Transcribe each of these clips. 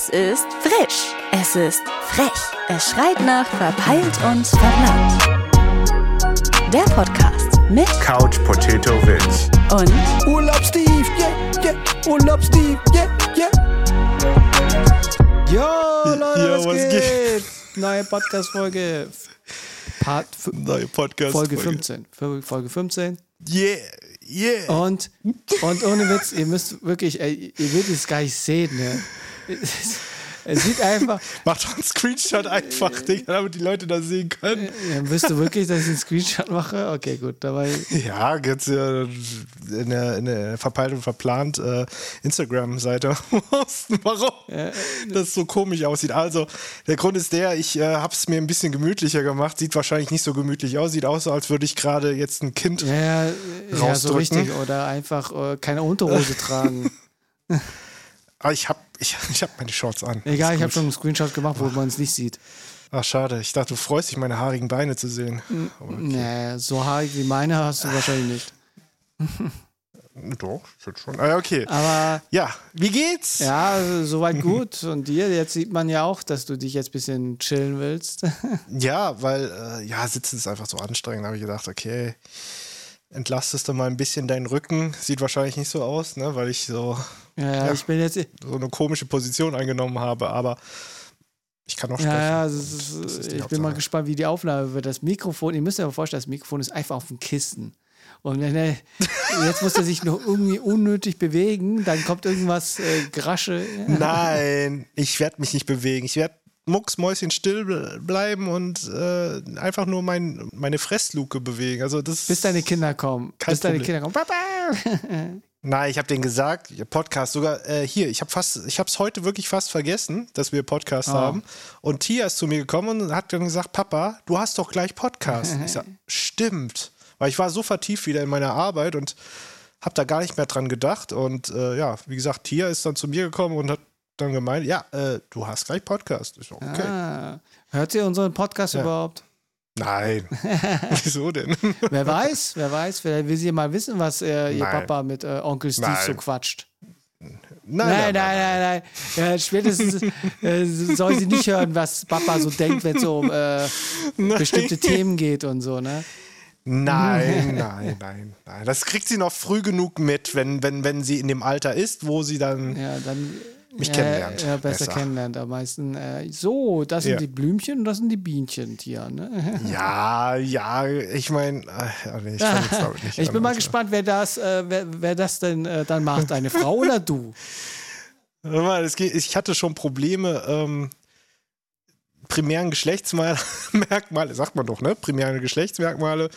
Es ist frisch. Es ist frech. Es schreit nach verpeilt und verplant. Der Podcast mit Couch Potato Witz. und Urlaub Steve, yeah, yeah, Urlaub Steve, yeah, yeah. Yo, Leute, Ja, was, was geht? geht? Neue Podcast-Folge. Part Neue Podcast. Folge 15. Fol- Folge 15. Yeah, yeah. Und, und ohne Witz, ihr müsst wirklich, ey, ihr würdet es gar nicht sehen, ne? Es, sieht einfach, Mach doch einen Screenshot einfach, Digga, damit die Leute das sehen können. ja, wisst du wirklich, dass ich einen Screenshot mache? Okay, gut, dabei, Ja, jetzt ja in der, in der verpeilt und verplant äh, Instagram-Seite posten, warum das so komisch aussieht. Also, der Grund ist der, ich äh, habe es mir ein bisschen gemütlicher gemacht. Sieht wahrscheinlich nicht so gemütlich aus. Sieht aus, als würde ich gerade jetzt ein Kind. ja, ja, ja so Rausdrücken. richtig. Oder einfach äh, keine Unterhose tragen. Aber ich habe ich, ich hab meine Shorts an. Egal, ich habe schon einen Screenshot gemacht, wo man es nicht sieht. Ach, schade. Ich dachte, du freust dich, meine haarigen Beine zu sehen. Aber Nee, so haarig wie meine hast du wahrscheinlich nicht. Doch, schon schon. Ah, ja, okay. Aber Ja, wie geht's? ja, also, soweit gut. Und dir, jetzt sieht man ja auch, dass du dich jetzt ein bisschen chillen willst. Ja, weil, äh, ja, sitzen ist einfach so anstrengend. Da habe ich gedacht, okay, entlastest du mal ein bisschen deinen Rücken. Sieht wahrscheinlich nicht so aus, ne, weil ich so, Ja, ja, ich bin jetzt. so eine komische Position eingenommen habe, aber ich kann auch sprechen. ja, ist, ich bin mal Hauptsache. gespannt, wie die Aufnahme wird. Das Mikrofon, ihr müsst euch aber vorstellen, das Mikrofon ist einfach auf dem Kissen. Und wenn er, jetzt muss er sich noch irgendwie unnötig bewegen, dann kommt irgendwas äh, Grasche. Nein, ich werde mich nicht bewegen. Ich werde mucksmäuschen still ble- bleiben und äh, einfach nur mein, meine Fressluke bewegen. Also das Bis deine Kinder kommen. Bis deine Problem. Kinder kommen. Papa! Nein, ich habe denen gesagt, Podcast sogar äh, hier. Ich habe fast, ich habe es heute wirklich fast vergessen, dass wir Podcast Oh. haben. Und Tia ist zu mir gekommen und hat dann gesagt, Papa, du hast doch gleich Podcast. ich sag, stimmt, weil ich war so vertieft wieder in meiner Arbeit und habe da gar nicht mehr dran gedacht. Und äh, ja, wie gesagt, Tia ist dann zu mir gekommen und hat dann gemeint, ja, äh, du hast gleich Podcast. Ich so, okay. Ah, hört ihr unseren Podcast Ja. überhaupt? Nein, wieso denn? Wer weiß, wer weiß, vielleicht will sie mal wissen, was äh, ihr Nein. Papa mit äh, Onkel Steve Nein. so quatscht. Nein, Nein, nein, nein, nein. Ja, spätestens äh, soll sie nicht hören, was Papa so denkt, wenn es um äh, bestimmte Themen geht und so, ne? Nein, nein, nein, nein. Das kriegt sie noch früh genug mit, wenn, wenn, wenn sie in dem Alter ist, wo sie dann. Ja, dann. Mich ja, kennenlernt. Ja, besser, Besser. kennenlernt am meisten. Äh, so, das sind Ja. die Blümchen und das sind die Bienchen, Tia, ne? Ja, ja, ich meine, nee, ich jetzt damit nicht Ich an, bin mal gespannt, wer das, äh, wer, wer das denn äh, dann macht, eine Frau oder du? Ich hatte schon Probleme, ähm, primären Geschlechtsmerkmale, sagt man doch, ne? Primäre Geschlechtsmerkmale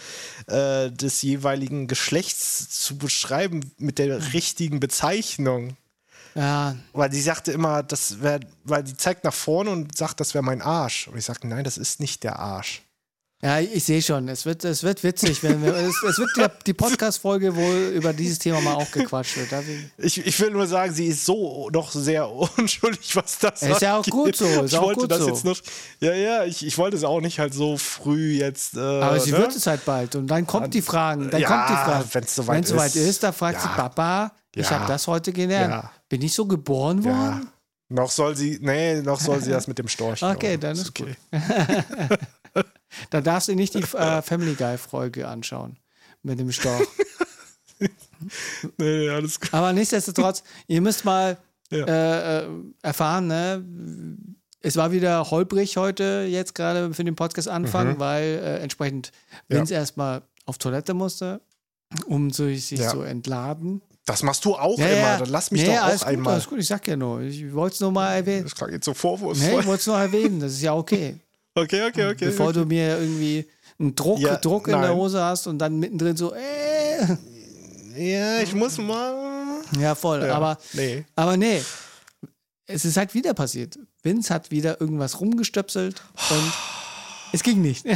äh, des jeweiligen Geschlechts zu beschreiben mit der richtigen Bezeichnung. Ja, Weil sie sagte immer, das wäre, weil die zeigt nach vorne und sagt, das wäre mein Arsch. Und ich sagte, nein, das ist nicht der Arsch. Ja, ich sehe schon, es wird, es wird witzig. Wenn wir, es, es wird der, die Podcast-Folge, wo über dieses Thema mal auch gequatscht wird. Will- Ich, ich will nur sagen, sie ist so doch sehr unschuldig, was das Ist ja auch gut so, ist ich auch wollte gut das so. jetzt noch. Ja, ja, ich, ich wollte es auch nicht halt so früh jetzt. Äh, Aber sie ne? wird es halt bald. Und dann kommt die Fragen. Dann Ja, kommt die Frage. wenn's soweit Wenn es soweit ist. ist, da fragt sie Ja. Papa, ich Ja. habe das heute gelernt. Ja. Bin ich so geboren Ja. worden? Noch soll sie, nee, noch soll sie das mit dem Storch. Okay, dann ist gut. Da darfst du nicht die äh, Family Guy-Folge anschauen. Mit dem Storch. Nee, alles gut. Aber nichtsdestotrotz, ihr müsst mal Ja. äh, äh, erfahren, ne? Es war wieder holprig heute, jetzt gerade für den Podcast-Anfang, weil äh, entsprechend Mhm. Ja. Vince erstmal auf Toilette musste, um sich, sich Ja. zu entladen. Das machst du auch Ja, immer. ja. Dann lass mich nee, doch auch alles gut, einmal. Alles gut, ich sag ja nur. Ich wollte es nur mal erwähnen. Das klang jetzt so Nee, vorwurfsvoll. ich wollte es nur erwähnen, das ist ja okay. Okay, okay, okay. Bevor okay. du mir irgendwie einen Druck, Ja, Druck in der. Hose hast und dann mittendrin so, äh. Ja, ich muss mal. Ja, voll. Ja, aber, nee. aber nee, es ist halt wieder passiert. Vince hat wieder irgendwas rumgestöpselt und es ging nicht.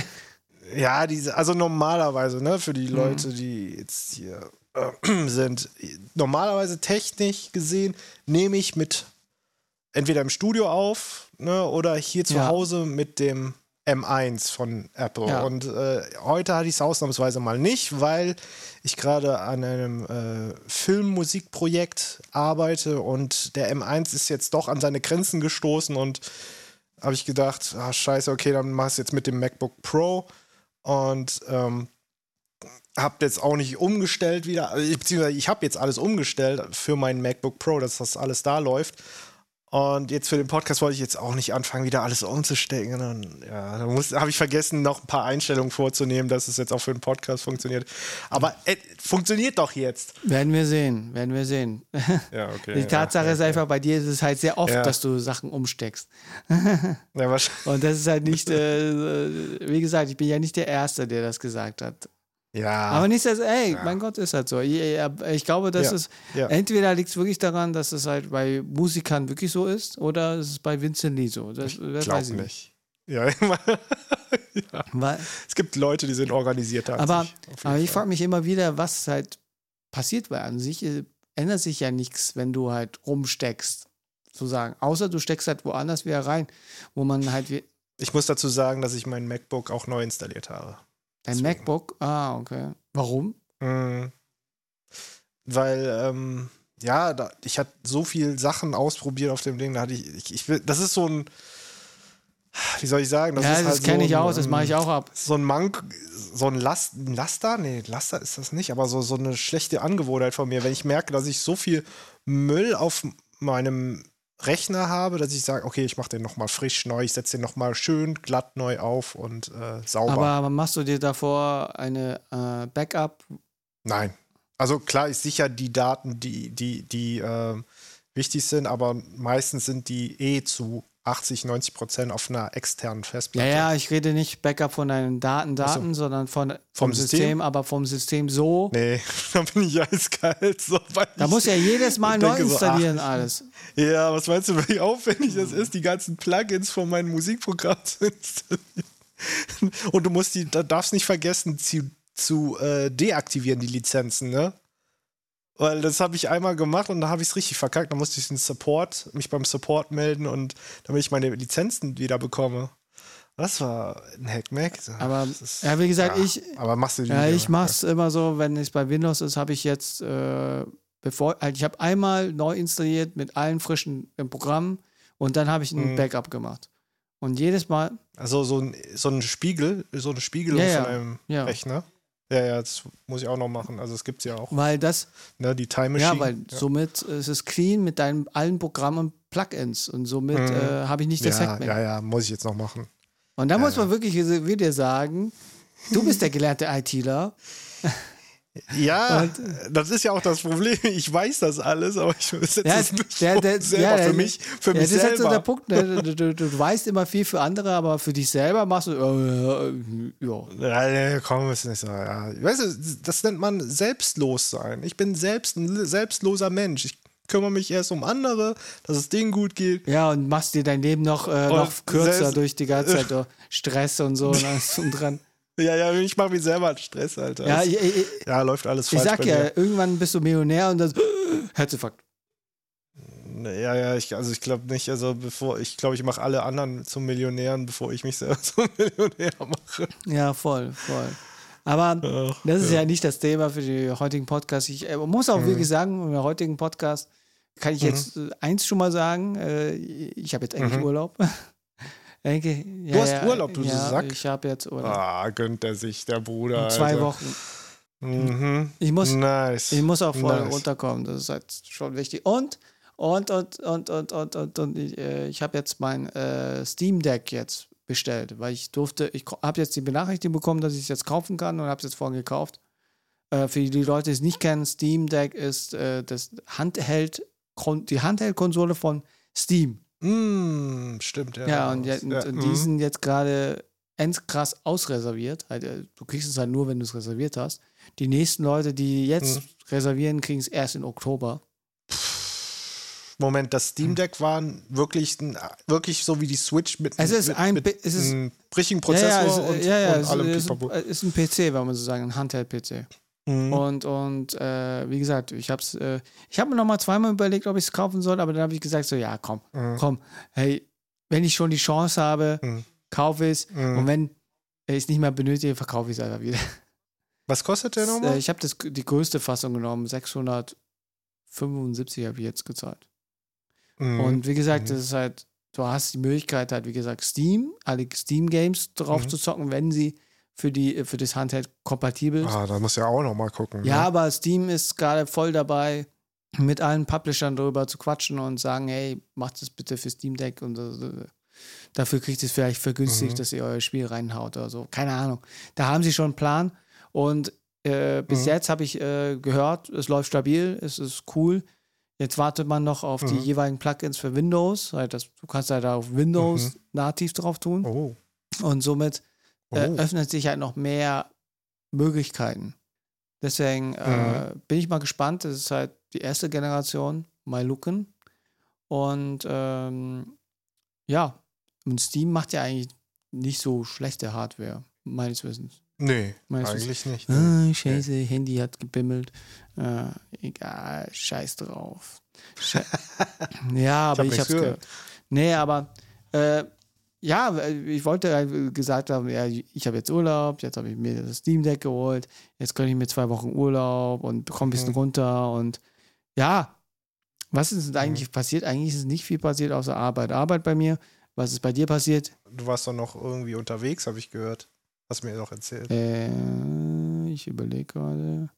Ja, diese, also normalerweise, ne, für Mhm. die Leute, die jetzt hier sind, normalerweise technisch gesehen nehme ich mit entweder im Studio auf, ne, oder hier zu Ja. Hause mit dem M1 von Apple. Ja. Und äh, heute hatte ich es ausnahmsweise mal nicht, weil ich gerade an einem äh, Filmmusikprojekt arbeite und der M1 ist jetzt doch an seine Grenzen gestoßen und habe ich gedacht, ah, scheiße, okay, dann mach es jetzt mit dem MacBook Pro und ähm, habe jetzt auch nicht umgestellt wieder, also, beziehungsweise ich habe jetzt alles umgestellt für meinen MacBook Pro, dass das alles da läuft. Und jetzt für den Podcast wollte ich jetzt auch nicht anfangen, wieder alles umzustellen. Und, ja, da habe ich vergessen, noch ein paar Einstellungen vorzunehmen, dass es jetzt auch für den Podcast funktioniert. Aber äh, funktioniert doch jetzt. Werden wir sehen, werden wir sehen. Ja, okay. Die Tatsache ist einfach, bei dir ist es halt sehr oft, Ja. dass du Sachen umsteckst. Ja, wahrscheinlich. Und das ist halt nicht, äh, wie gesagt, ich bin ja nicht der Erste, der das gesagt hat. Ja. Aber nicht, dass, ey, mein Gott, ist halt so. Ich, ich glaube, dass Ja, es, ja. entweder liegt es wirklich daran, dass es halt bei Musikern wirklich so ist, oder es ist bei Vincent Lee so. Das, ich nicht. nicht. Ja, ja. Weil, Es gibt Leute, die sind organisierter als aber, ich. aber ich frage mich immer wieder, was halt passiert, weil an sich äh, ändert sich ja nichts, wenn du halt rumsteckst, sozusagen. Außer du steckst halt woanders wieder rein, wo man halt wie- Ich muss dazu sagen, dass ich mein MacBook auch neu installiert habe. Dein Deswegen. MacBook, ah, okay. Warum? Mhm. Weil, ähm, ja, da, ich hatte so viel Sachen ausprobiert auf dem Ding, da hatte ich, ich, ich will, das ist so ein, wie soll ich sagen? ja, ist das halt kenne so ich ein, auch, das mache ich ähm, auch ab. So ein Mank, so ein, Last, ein Laster? Nee, Laster ist das nicht, aber so, so eine schlechte Angewohnheit von mir. Wenn ich merke, dass ich so viel Müll auf meinem Rechner habe, dass ich sage, okay, ich mache den nochmal frisch neu, ich setze den nochmal schön glatt neu auf und äh, sauber. Aber machst du dir davor eine äh, Backup? Nein. Also klar, ich sicher die Daten, die, die, die äh, wichtig sind, aber meistens sind die eh zu 80, 90 Prozent auf einer externen Ja, Festplatte. ja, ich rede nicht Backup von deinen Daten, Daten, sondern von, vom, Vom System, System? aber vom System so. Nee, da bin ich eiskalt. So, Da muss ja jedes Mal neu denke so, installieren, ach, alles. Ja, was meinst du, wie aufwendig das ist, die ganzen Plugins von meinem Musikprogramm zu installieren? Und du musst die, da darfst nicht vergessen zu, zu äh, deaktivieren, die Lizenzen, ne? Weil das habe ich einmal gemacht und da habe ich es richtig verkackt. Da musste ich den Support, mich beim Support melden und damit ich meine Lizenzen wieder bekomme. Das war ein Hackmack. Aber, ist- ja, wie gesagt, ich, Aber machst du die ja, ich mach's immer so, wenn es bei Windows ist, habe ich jetzt, äh, bevor, halt, ich habe einmal neu installiert mit allen frischen Programmen und dann habe ich ein Mhm. Backup gemacht. Und jedes Mal, Also so ein, so ein Spiegel, so eine Spiegelung Ja, ja. von einem Ja. Rechner. Ja, ja, das muss ich auch noch machen. Also es gibt ja auch, weil das, ne, die Time Machine. ja, weil somit ist es clean mit deinen allen Programmen und Plugins und somit Mhm. äh, habe ich nicht das ja, Hack mehr. ja, ja, muss ich jetzt noch machen. Und da muss man wirklich wieder sagen, du bist der gelernte ITler. Ja, Und- das ist ja auch das Problem. Ich weiß das alles, aber ich setze Ja, es nicht der- der- selber ja, für mich, für ja, mich das ist halt so der selber. Punkt. Ne? Du, du, du weißt immer viel für andere, aber für dich selber machst du, äh, äh, ja. Ja, komm, ist nicht so. Ja. Weißt du, das nennt man selbstlos sein. Ich bin selbst ein selbstloser Mensch. Ich kümmere mich erst um andere, dass es denen gut geht. Ja, und machst dir dein Leben noch, äh, noch kürzer durch die ganze Zeit durch Stress und so und alles dran. Ja, ja, ich mache mir selber einen Stress, Alter. Ja, ich, ich, ja, läuft alles ich falsch sag bei ja, mir. irgendwann bist du Millionär und dann Herzinfarkt. Ja, ja, ich, also ich glaube nicht, also bevor, ich glaube, ich mache alle anderen zum Millionären, bevor ich mich selber zum Millionär mache. Ja, voll, voll. Aber Ach, das ist ja. nicht das Thema für den heutigen Podcast. Ich äh, muss auch wirklich sagen, im heutigen Podcast kann ich jetzt äh, eins schon mal sagen. Äh, ich habe jetzt eigentlich Urlaub. Denke, ja, Du hast ja, Urlaub, du ja, Sack. Ich habe jetzt Urlaub. Ah, gönnt er sich, der Bruder. In zwei Alter. Wochen. Mhm. Ich muss, Nice. ich muss auch voll Nice. runterkommen. Das ist halt schon wichtig. Und, und, und, und, und, und, und, und ich, äh, ich habe jetzt mein äh, Steam Deck jetzt bestellt, weil ich durfte, ich habe jetzt die Benachrichtigung bekommen, dass ich es jetzt kaufen kann und habe es jetzt vorhin gekauft. Äh, für die Leute, die es nicht kennen, Steam Deck ist äh, das Handheld, die Handheld-Konsole von Steam. Mm, stimmt, ja. Ja, und, ja, und, Ja, und mhm. die sind jetzt gerade endkrass ausreserviert. Halt, äh, du kriegst es halt nur, wenn du es reserviert hast. Die nächsten Leute, die jetzt Mhm. reservieren, kriegen es erst in Oktober. Moment, das Steam Deck war wirklich, wirklich so wie die Switch mit, Es ist mit, ein mit Bi- es ist- einem richtigen Prozessor ja, ja, es, und, ja, ja, und allem es, es ist ein PC, wenn man so sagen, ein Handheld-PC. Mhm. Und, und äh, wie gesagt, ich habe äh, ich hab mir noch mal zweimal überlegt, ob ich es kaufen soll, aber dann habe ich gesagt, so, ja, komm, Mhm. komm, hey, wenn ich schon die Chance habe, Mhm. kaufe ich es. Mhm. Und wenn ich es nicht mehr benötige, verkaufe ich es einfach wieder. Was kostet der Äh, nochmal? ich habe das die größte Fassung genommen, 675 habe ich jetzt gezahlt. Mhm. Und wie gesagt, Mhm. das ist halt, du hast die Möglichkeit halt, wie gesagt, Steam, alle Steam-Games drauf zu zocken, wenn sie für, die, für das Handheld kompatibel. Ah, da muss ja auch noch mal gucken. Ja, ne? aber Steam ist gerade voll dabei, mit allen Publishern darüber zu quatschen und sagen, hey, macht das bitte für Steam Deck und äh, dafür kriegt ihr es vielleicht vergünstigt, Mhm. dass ihr euer Spiel reinhaut oder so. Keine Ahnung. Da haben sie schon einen Plan und äh, bis Mhm. jetzt habe ich äh, gehört, es läuft stabil, es ist cool. Jetzt wartet man noch auf die Mhm. jeweiligen Plugins für Windows. Das, du kannst halt auf Windows nativ drauf tun Oh. und somit oh. äh, öffnet sich halt noch mehr Möglichkeiten. Deswegen Mhm. äh, bin ich mal gespannt. Das ist halt die erste Generation, MyLooken. Und ähm, ja, und Steam macht ja eigentlich nicht so schlechte Hardware, meines Wissens. nee, Meinst du- eigentlich nicht. Ah, scheiße, Handy hat gebimmelt. Äh, egal, scheiß drauf. Sche ja, aber hab ich, hab's gehört. gehört. Nee, aber äh, ja, ich wollte halt gesagt haben, ja, ich habe jetzt Urlaub, jetzt habe ich mir das Steam Deck geholt, jetzt gönne ich mir zwei Wochen Urlaub und komme ein bisschen Mhm. runter und ja, was ist eigentlich passiert? Eigentlich ist nicht viel passiert außer Arbeit. Arbeit bei mir. Was ist bei dir passiert? Du warst doch noch irgendwie unterwegs, habe ich gehört. Hast mir doch erzählt. Äh, ich überlege gerade.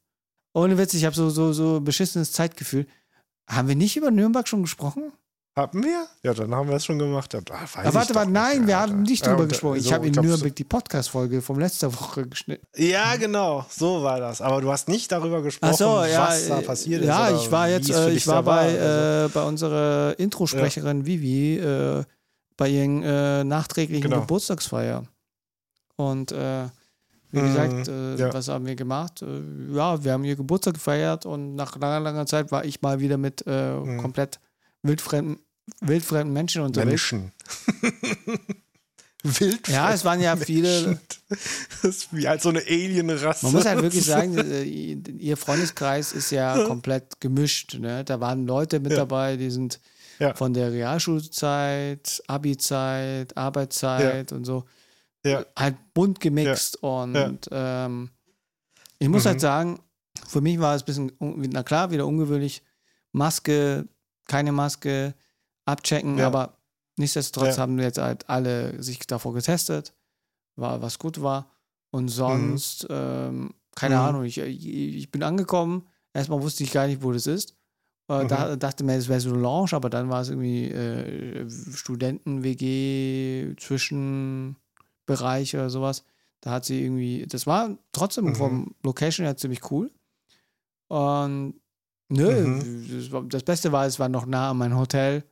Ohne Witz, ich habe so, so, so beschissenes Zeitgefühl. Haben wir nicht über Nürnberg schon gesprochen? Haben wir? Ja, dann haben wir es schon gemacht. Ah, Aber ich warte, warte, nein, mehr, wir haben nicht Ja, drüber gesprochen. äh, Ich so, habe in Nürnberg die Podcast-Folge vom letzter Woche geschnitten. Ja, genau. So war das. Aber du hast nicht darüber gesprochen, so, ja. was da passiert ist. Ja, ich war jetzt, äh, ich war bei, Also, äh, bei unserer Introsprecherin Vivi äh, bei ihren äh, nachträglichen Genau. Geburtstagsfeier. Und äh, wie Mhm, gesagt, äh, ja. was haben wir gemacht? Ja, wir haben ihr Geburtstag gefeiert und nach langer, langer Zeit war ich mal wieder mit Mhm. komplett wildfremden, wildfremden Menschen unterwegs. Menschen. Wild. Ja, es waren ja viele. Das ist wie halt so eine Alien-Rasse. Man muss halt wirklich sagen, äh, ihr Freundeskreis ist ja komplett gemischt. Ne? Da waren Leute mit Ja. dabei, die sind Ja. von der Realschulzeit, Abi-Zeit, Arbeitszeit und so Ja. halt bunt gemixt. Und Ja. ähm, ich muss Mhm. halt sagen, für mich war es ein bisschen, na klar, wieder ungewöhnlich. Maske, keine Maske, abchecken, Ja. aber nichtsdestotrotz Ja. haben jetzt halt alle sich davor getestet, war, was gut war. Und sonst, ähm, keine Mhm. Ahnung, ich, ich, bin angekommen. Erstmal wusste ich gar nicht, wo das ist. Äh, Mhm. da, dachte mir, es wäre so eine Lounge, aber dann war es irgendwie äh, Studenten-WG, Zwischenbereich oder sowas. Da hat sie irgendwie, das war trotzdem Mhm. vom Location her ziemlich cool. Und nö, Mhm. das, das Beste war, es war noch nah an mein Hotel.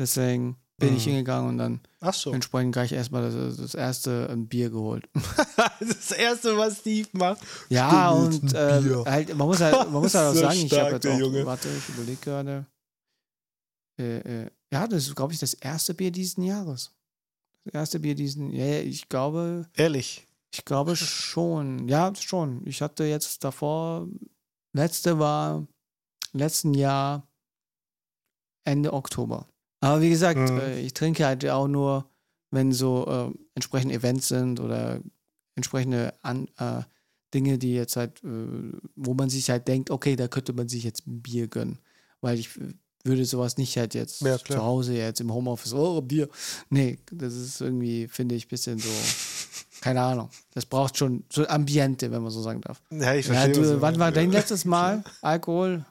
Deswegen bin ich Mhm. hingegangen und dann Ach so. entsprechend gleich erstmal das, das erste ein Bier geholt. Das erste, was Steve macht. Ja, Stimmt, und ähm, halt, man muss halt, man muss halt auch So sagen, ich habe stark, jetzt auch, Junge. warte, ich überlege gerade. Äh, äh, ja, das ist, glaube ich, das erste Bier diesen Jahres. Das erste Bier diesen, ja, ja, ich glaube, Ehrlich. ich glaube schon. Ja, schon. Ich hatte jetzt davor, letzte war letzten Jahr Ende Oktober. Aber wie gesagt, Mhm. äh, ich trinke halt auch nur, wenn so äh, entsprechende Events sind oder entsprechende An äh, Dinge, die jetzt halt, äh, wo man sich halt denkt, okay, da könnte man sich jetzt ein Bier gönnen. Weil ich äh, würde sowas nicht halt jetzt Ja, zu Hause jetzt im Homeoffice, oh, Bier. Nee, das ist irgendwie, finde ich, ein bisschen so, keine Ahnung. Das braucht schon so Ambiente, wenn man so sagen darf. Ja, ich Ja, verstehe. was du, wann war dein letztes Mal Alkohol?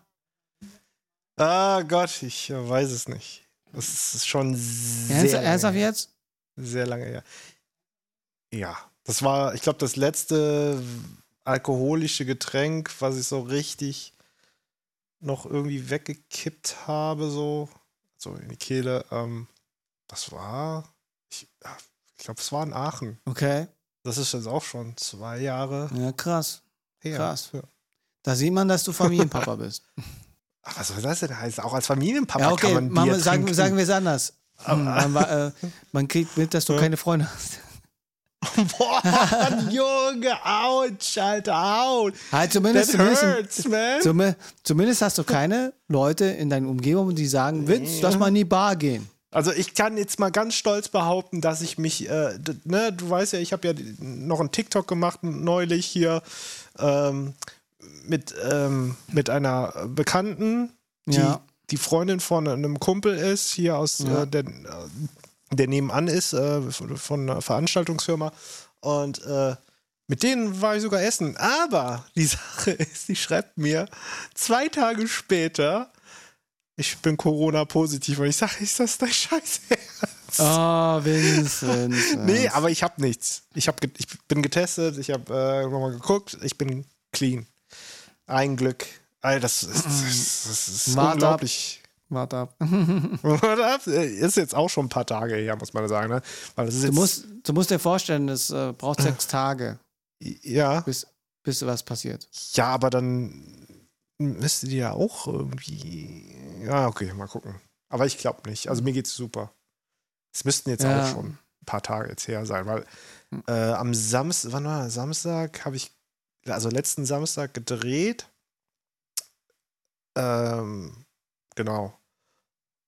Ah Gott, ich weiß es nicht. Das ist schon sehr, lange ernsthaft jetzt? sehr lange her. Ja, das war, ich glaube, das letzte alkoholische Getränk, was ich so richtig noch irgendwie weggekippt habe, so, so in die Kehle. Ähm, das war, ich, ja, ich glaube, es war in Aachen. Okay. Das ist jetzt auch schon zwei Jahre Ja, krass. her. Krass. Ja. Da sieht man, dass du Familienpapa bist. Ach, was soll das denn heißen? Auch als Familienpapa ja, okay, kann man Bier wir, sagen, sagen wir es anders. Hm, man, äh, man kriegt mit, dass du keine Freunde hast. Boah, Junge, ouch, Alter, ouch. Halt zumindest, zumindest, hurts, man. zumindest hast du keine Leute in deiner Umgebung, die sagen, Vince, lass mal in die Bar gehen. Also ich kann jetzt mal ganz stolz behaupten, dass ich mich, äh, ne, du weißt ja, ich habe ja noch einen TikTok gemacht neulich hier ähm, mit, ähm, mit einer Bekannten, die Ja. die Freundin von einem Kumpel ist, hier aus Ja. äh, der, der nebenan ist, äh, von, von einer Veranstaltungsfirma. Und äh, mit denen war ich sogar essen. Aber die Sache ist, die schreibt mir zwei Tage später, ich bin Corona-positiv. Und ich sage, ist das dein Scheiß? Oh, Vincent. Nee, aber ich habe nichts. Ich, hab ich bin getestet, ich habe äh, nochmal geguckt, ich bin clean. Ein Glück. Alter, das ist, das, das ist Wart ab. unglaublich. Warte ab. Warte ab. Ist jetzt auch schon ein paar Tage her, muss man sagen. Ne? Das Du musst, du musst dir vorstellen, es äh, braucht sechs Tage, ja, bis, bis was passiert. ja, aber dann müsste die ja auch irgendwie. Ja, okay, mal gucken. Aber ich glaube nicht. Also mir geht's super. Es müssten jetzt Ja. auch schon ein paar Tage jetzt her sein, weil äh, am Samstag, wann war das? Samstag habe ich, also letzten Samstag gedreht. Ähm, genau.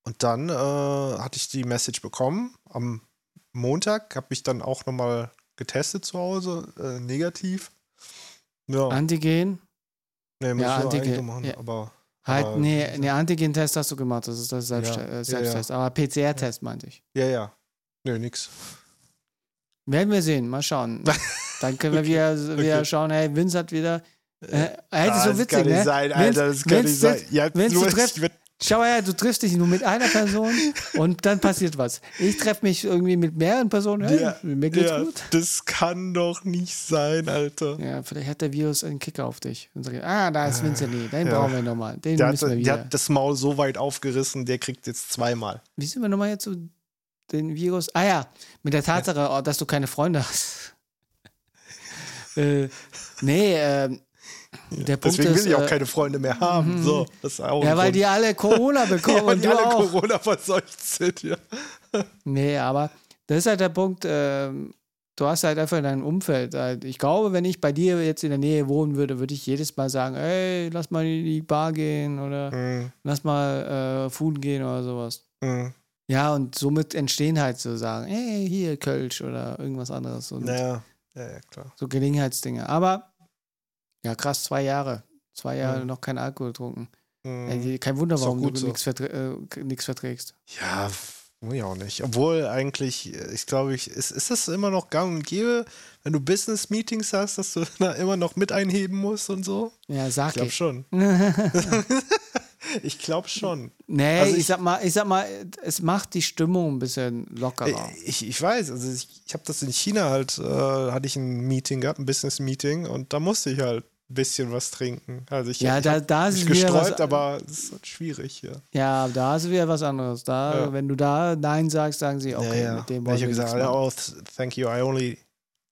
Und dann äh, hatte ich die Message bekommen. Am Montag habe ich dann auch nochmal getestet zu Hause, äh, negativ. Ja, Antigen? nee, muss ja, ich Antigen, machen, ja. aber Halt, Aber- nee, nee Antigen-Test hast du gemacht, das ist das Selbst Ja, äh, ja, Selbsttest. Aber PCR-Test meinte ich. ja, ja. Nö, nix. Werden wir sehen, mal schauen. Dann können wir wieder, wieder okay. schauen, hey, Vince hat wieder. Äh, das ist so das witzig, kann nicht ne? sein, Alter, das kann Vince nicht sein. Ja, Vince, du werd- schau her, du triffst dich nur mit einer Person und dann passiert was. Ich treffe mich irgendwie mit mehreren Personen, hey, Ja, mir geht's ja, gut. Das kann doch nicht sein, Alter. Ja, vielleicht hat der Virus einen Kicker auf dich. Und sagt, ah, da ist Vince Lee, den ja. brauchen wir nochmal. Den Der hat, müssen wir der wieder. hat das Maul so weit aufgerissen, der kriegt jetzt zweimal. Wie sind wir nochmal jetzt zu den Virus? Ah ja, mit der Tatsache, oh, dass du keine Freunde hast. äh, nee, ähm, der Punkt Deswegen ist, will ich auch äh, keine Freunde mehr haben. So, das ist auch Ja, weil Grund. die alle Corona bekommen ja, weil und die alle auch. Corona verseucht sind, ja. Nee, aber das ist halt der Punkt, ähm, du hast halt einfach dein Umfeld. Halt. Ich glaube, wenn ich bei dir jetzt in der Nähe wohnen würde, würde ich jedes Mal sagen, ey, lass mal in die Bar gehen oder Mhm. lass mal äh, Food gehen oder sowas. Mhm. Ja, und somit entstehen halt so sagen, hey, hier Kölsch oder irgendwas anderes. Und Naja, ja, ja, klar. so Gelegenheitsdinge. Aber, ja, krass, zwei Jahre. Zwei Jahre Ja. noch kein Alkohol getrunken. Mhm. Kein Wunder, warum du so. nichts verträ äh, verträgst. Ja, muss ich auch nicht. Obwohl eigentlich, äh, ich glaube, ich, ist, ist das immer noch gang und gäbe, wenn du Business-Meetings hast, dass du da immer noch mit einheben musst und so? Ja, Ich sag glaube ich. schon. ich glaube schon. Nee, Also ich, ich- sag mal, ich sag mal, es macht die Stimmung ein bisschen lockerer. Ich, ich weiß, also ich, ich habe das in China halt, äh, hatte ich ein Meeting gehabt, ein Business-Meeting und da musste ich halt ein bisschen was trinken. Also ich, Ja, ich da- da ist gesträubt, was- aber es ist halt schwierig hier. Ja, da ist wieder was anderes. Da, Ja. wenn du da Nein sagst, sagen sie, okay, ja, mit dem ich wollen habe wir gesagt, oh, th- thank you, I only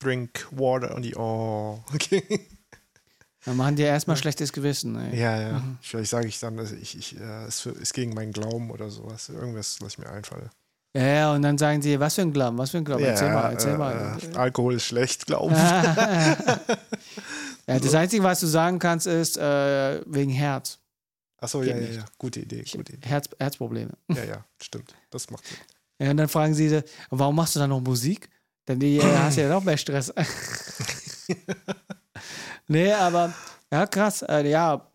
drink water. Und die, oh, okay. Dann machen die erstmal schlechtes Gewissen. Ey. Ja, ja. Mhm. Vielleicht sage ich dann, dass ich, ich äh, ist, für, ist gegen meinen Glauben oder sowas. Irgendwas ich mir einfallen. Ja, ja, und dann sagen sie, was für ein Glauben, was für ein Glauben. erzähl mal, erzähl äh, mal. Äh, Alkohol ist schlecht, Glauben. ja, das Einzige, was du sagen kannst, ist äh, wegen Herz. Achso, ja, ja, ja. Gute Idee, gute Idee. Herz Herzprobleme. Ja, ja, stimmt. Das macht Sinn. Ja, und dann fragen sie, sie, warum machst du dann noch Musik? Denn die äh, hast ja noch mehr Stress. Nee, aber ja, krass. Äh, ja,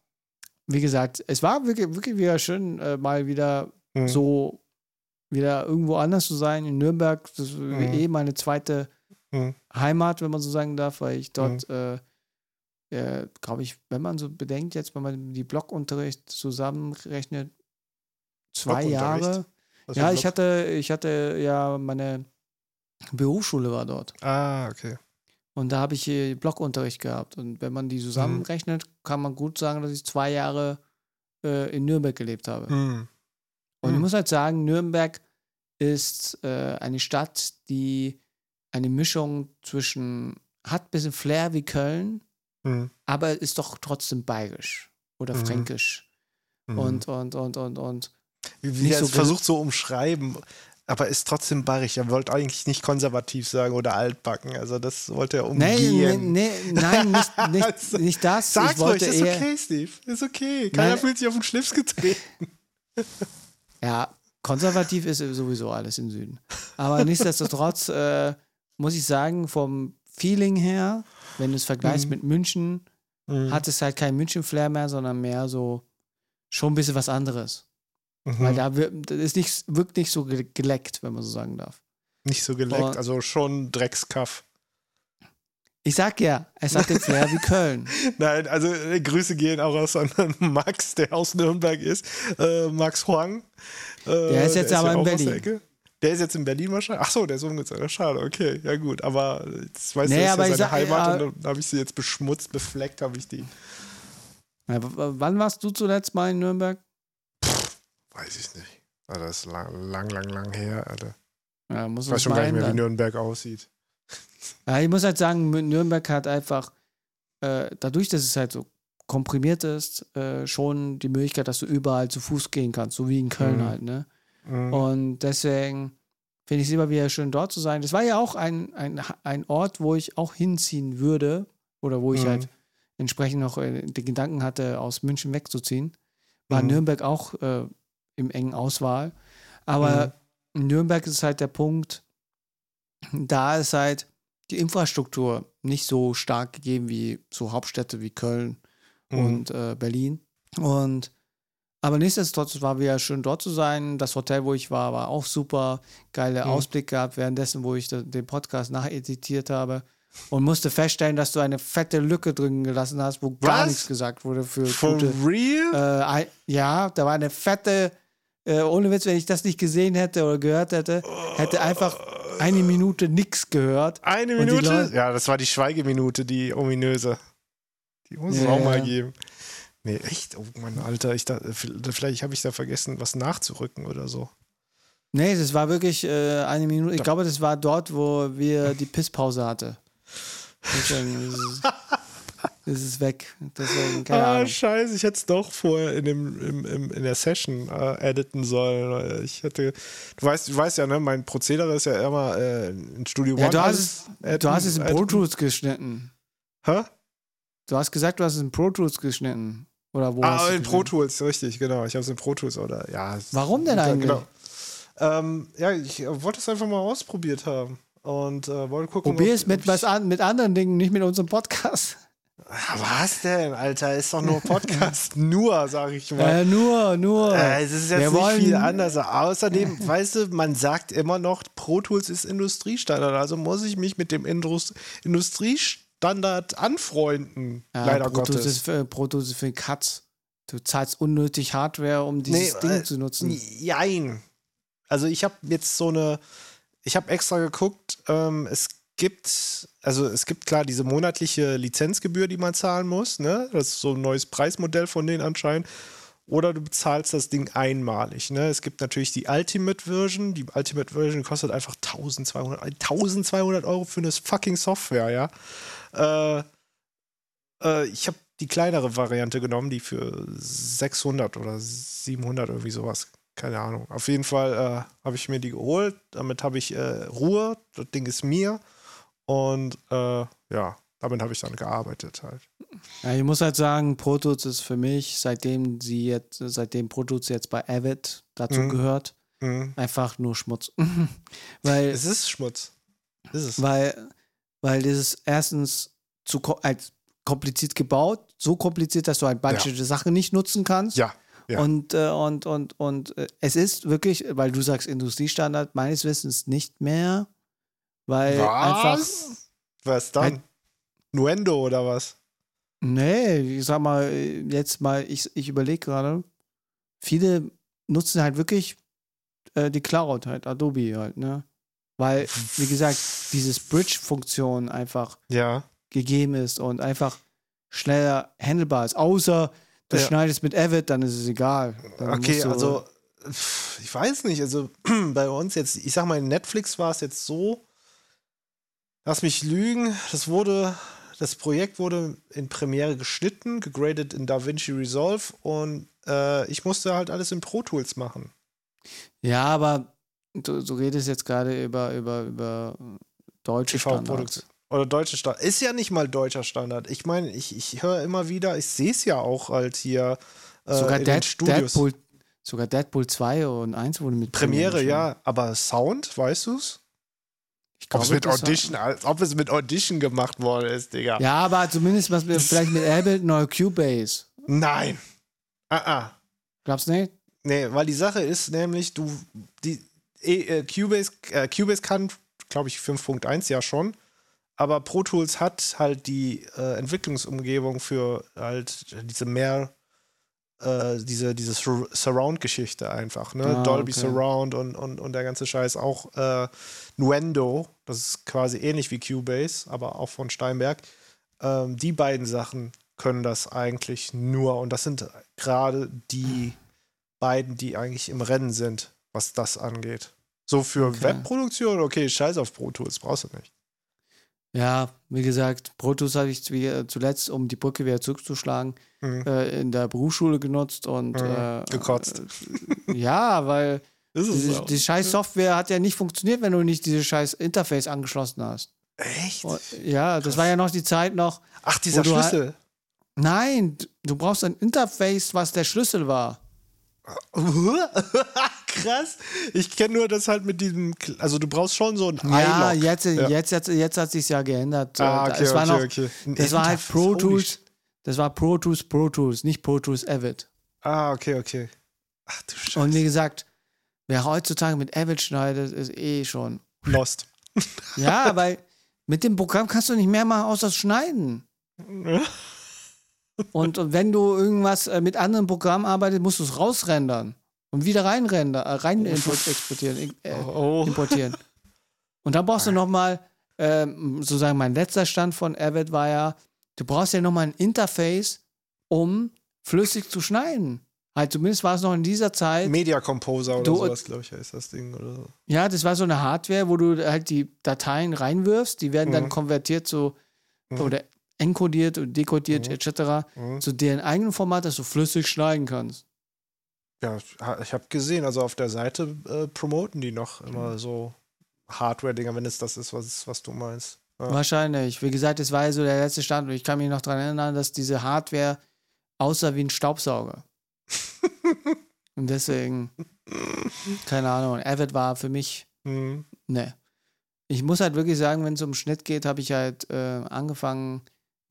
wie gesagt, es war wirklich, wirklich wieder schön, äh, mal wieder Mhm. so wieder irgendwo anders zu sein. In Nürnberg, das ist Mhm. eh meine zweite Mhm. Heimat, wenn man so sagen darf, weil ich dort, Mhm. äh, äh, glaube ich, wenn man so bedenkt, jetzt, wenn man die Blockunterricht zusammenrechnet, zwei? Jahre. Was Ja, ich hatte, ich hatte ja meine Berufsschule war dort. Ah, okay. Und da habe ich hier Blockunterricht gehabt. Und wenn man die zusammenrechnet, kann man gut sagen, dass ich zwei Jahre äh, in Nürnberg gelebt habe. Mhm. Und ich Mhm. muss halt sagen, Nürnberg ist äh, eine Stadt, die eine Mischung zwischen, hat ein bisschen Flair wie Köln, Mhm. aber ist doch trotzdem bayerisch oder Mhm. fränkisch. Mhm. Und, und, und, und, und. wie nicht er so versucht so umschreiben, aber ist trotzdem bayerisch. Er wollte eigentlich nicht konservativ sagen oder altbacken. Also das wollte er Nee, nee, umgehen. nee, nein, nicht, nicht, Also, nicht das. Sag's ruhig, ist okay, Steve. Ist okay. Keiner Nein. fühlt sich auf den Schlips getreten. Ja, konservativ ist sowieso alles im Süden. Aber nichtsdestotrotz äh, muss ich sagen, vom Feeling her, wenn du es vergleichst Mhm. mit München, Mhm. hat es halt kein München-Flair mehr, sondern mehr so schon ein bisschen was anderes. Mhm. Weil da wird, das ist nicht, wirkt nicht so ge- geleckt, wenn man so sagen darf. Nicht so geleckt, Und- also schon Dreckskaff. Ich sag ja, es hat den Flair wie Köln. Nein, also äh, Grüße gehen auch raus an Max, der aus Nürnberg ist. Äh, Max Huang. Äh, Der ist jetzt aber in auch aus Berlin. der. Der ist jetzt in Berlin wahrscheinlich. Ach so, der ist umgezogen. Schade, okay, ja gut. Aber jetzt weiß Nee, du, das aber ist ja seine sag- Heimat ja, und dann habe ich sie jetzt beschmutzt, befleckt, habe ich die. Ja, w- wann warst du zuletzt mal in Nürnberg? Weiß ich nicht. Alter, das ist lang, lang, lang, lang her, Alter. Ja, muss Ich weiß schon gar nicht mehr, wie ändern. Nürnberg aussieht. Ja, ich muss halt sagen, Nürnberg hat einfach, äh, dadurch, dass es halt so komprimiert ist, äh, schon die Möglichkeit, dass du überall zu Fuß gehen kannst, so wie in Köln Mhm. halt, ne? Mhm. Und deswegen finde ich es immer wieder schön, dort zu sein. Das war ja auch ein, ein, ein Ort, wo ich auch hinziehen würde oder wo ich Mhm. halt entsprechend noch äh, den Gedanken hatte, aus München wegzuziehen. War Mhm. Nürnberg auch äh, im engen Auswahl. Aber Mhm. in Nürnberg ist halt der Punkt, da ist halt die Infrastruktur nicht so stark gegeben wie so Hauptstädte wie Köln Mhm. und äh, Berlin. Und aber nichtsdestotrotz war wieder schön dort zu sein. Das Hotel, wo ich war, war auch super. Geile Mhm. Ausblick gehabt, währenddessen, wo ich den Podcast nacheditiert habe. Und musste feststellen, dass du eine fette Lücke drin gelassen hast, wo gar Was? nichts gesagt wurde für For gute. real? Äh, ja, da war eine fette, äh, ohne Witz, wenn ich das nicht gesehen hätte oder gehört hätte, hätte einfach eine Minute nichts gehört. Eine Minute? Ja, das war die Schweigeminute, die ominöse. Die muss es Ja, auch mal ja. geben. Nee, echt? Oh Mann, Alter, ich dachte, vielleicht habe ich da vergessen, was nachzurücken oder so. Nee, das war wirklich äh, eine Minute. Ich glaube, das war dort, wo wir die Pisspause hatte. Ist es, weg. Deswegen, keine ah, Ahnung. scheiße, ich hätte es doch vorher in, dem, im, in der Session äh, editen sollen. Ich hätte, du weißt, du weißt ja, ne, mein Prozedere ist ja immer äh, in Studio Ja, One. du hast, es, editen, du hast es in Pro. Tools geschnitten. Hä? Du hast gesagt, du hast es in Pro Tools geschnitten. Oder wo Ah, in Pro? Tools, richtig, genau. Ich habe es in Pro Tools oder ja. Warum denn eigentlich? Genau. Ähm, ja, ich äh, wollte es einfach mal ausprobiert haben und äh, wollte gucken. Probier ob- es mit, was an, mit anderen Dingen, nicht mit unserem Podcast. Was denn, Alter? Ist doch nur Podcast. nur, sag ich mal. Äh, nur, nur. Äh, es ist jetzt Wir nicht wollen- viel anders. Außerdem, weißt du, man sagt immer noch, Pro Tools ist Industriestandard. Also muss ich mich mit dem Indus Industriestandard anfreunden. Ja, leider Pro Gottes. ist für, Pro Tools ist für Katz. Du zahlst unnötig Hardware, um dieses Ding äh, zu nutzen. Jein. Also ich habe jetzt so eine, ich habe extra geguckt, ähm, es gibt, also es gibt klar diese monatliche Lizenzgebühr, die man zahlen muss, ne? Das ist so ein neues Preismodell von denen anscheinend. Oder du bezahlst das Ding einmalig. Ne? Es gibt natürlich die Ultimate Version. Die Ultimate Version kostet einfach 1200, 1200 Euro für eine fucking Software, ja. Äh, äh, ich habe die kleinere Variante genommen, die für 600 oder 700 irgendwie sowas. Keine Ahnung. Auf jeden Fall äh, habe ich mir die geholt. Damit habe ich äh, Ruhe. Das Ding ist mir. Und äh, ja, damit habe ich dann gearbeitet halt. Ja, ich muss halt sagen, Pro Tools ist für mich, seitdem sie jetzt, seitdem Pro Tools jetzt bei Avid dazu Mhm. gehört, Mhm. einfach nur Schmutz. weil, Es ist Schmutz. Ist es. weil, weil das ist erstens zu als kompliziert gebaut, so kompliziert, dass du halt manche Sachen nicht nutzen kannst. Ja. Ja. Und, äh, und, und, und äh, es ist wirklich, weil du sagst Industriestandard, meines Wissens nicht mehr, weil einfach. Was? Was dann? Halt- Nuendo oder was? Nee, ich sag mal, jetzt mal, ich, ich überlege gerade, viele nutzen halt wirklich äh, die Cloud halt, Adobe halt, ne? Weil, wie gesagt, dieses Bridge-Funktion einfach Ja. gegeben ist und einfach schneller handelbar ist. Außer du Ja. schneidest mit Avid, dann ist es egal. Dann Okay, also ich weiß nicht, also bei uns jetzt, ich sag mal, in Netflix war es jetzt so, lass mich lügen, das wurde, das Projekt wurde in Premiere geschnitten, gegradet in DaVinci Resolve und äh, ich musste halt alles in Pro Tools machen. Ja, aber du, du redest jetzt gerade über, über, über deutsche Standards. Oder deutsche Standard. Ist ja nicht mal deutscher Standard. Ich meine, ich, ich höre immer wieder, ich sehe es ja auch halt hier äh, Sogar in den Dead, Studios. Deadpool, Sogar Deadpool 2 und 1 wurde mit Premiere, geschrieben. ja, aber Sound, weißt du's? Ich Ob es glaube, mit Audition, als ob es mit Audition gemacht worden ist, Digga. Ja, aber zumindest was wir vielleicht mit Ableton oder Cubase. Nein. Ah, ah. Glaubst du nicht? Nee, weil die Sache ist nämlich, du, die eh, äh, Cubase, äh, Cubase kann, glaube ich, 5.1 ja schon, aber Pro Tools hat halt die äh, Entwicklungsumgebung für halt diese mehr, äh, diese, diese Sur Surround-Geschichte einfach, ne? Ah, Dolby okay. Surround und, und, und der ganze Scheiß. Auch äh, Nuendo, das ist quasi ähnlich wie Cubase, aber auch von Steinberg. Ähm, die beiden Sachen können das eigentlich nur und das sind gerade die beiden, die eigentlich im Rennen sind, was das angeht. So für Okay. Webproduktion, okay, scheiß auf Pro Tools, brauchst du nicht. Ja, wie gesagt, Pro Tools habe ich wie- zuletzt, um die Brücke wieder zurückzuschlagen, Mhm. äh, in der Berufsschule genutzt und Mhm. äh, Gekotzt. Äh, ja, weil Ist es die, so? die scheiß Software hat ja nicht funktioniert, wenn du nicht dieses scheiß Interface angeschlossen hast. Echt? Und, ja, das war ja noch die Zeit noch. Ach, dieser halt- Schlüssel. Nein, du brauchst ein Interface, was der Schlüssel war. Krass. Ich kenne nur das halt mit diesem, also du brauchst schon so ein Ja, jetzt, Ja. Jetzt, jetzt, jetzt hat sich ja geändert. Ah, okay, es war okay, noch, okay. Das war halt Pro Tools. Das war Pro Tools, Pro Tools, nicht Pro Tools Avid. Ah, okay, okay. Ach du Scheiße. Und wie gesagt, wer heutzutage mit Avid schneidet, ist eh schon. Lost. Ja, weil mit dem Programm kannst du nicht mehr machen, außer schneiden. Und, wenn du irgendwas äh, mit anderen Programmen arbeitest, musst du es rausrendern und wieder reinrendern, äh, rein import, exportieren, äh, Oh. importieren. Und dann brauchst du nochmal, ähm, sozusagen mein letzter Stand von Avid war ja, du brauchst ja nochmal ein Interface, um flüssig zu schneiden. Halt, zumindest war es noch in dieser Zeit. Media Composer oder Du- sowas, glaube ich, heißt das Ding. Oder so. Ja, das war so eine Hardware, wo du halt die Dateien reinwirfst, die werden dann Mhm. konvertiert zu Mhm. oder encodiert und dekodiert Mhm. etc. Mhm. zu deren eigenen Format, dass du flüssig schneiden kannst. Ja, ich habe gesehen, also auf der Seite äh, promoten die noch Mhm. immer so Hardware-Dinger, wenn es das ist, was, was du meinst. Ja. Wahrscheinlich. Wie gesagt, das war ja so der letzte Stand und ich kann mich noch daran erinnern, dass diese Hardware aussah wie ein Staubsauger. und deswegen, keine Ahnung, Avid war für mich, Mhm. ne. Ich muss halt wirklich sagen, wenn es um Schnitt geht, habe ich halt äh, angefangen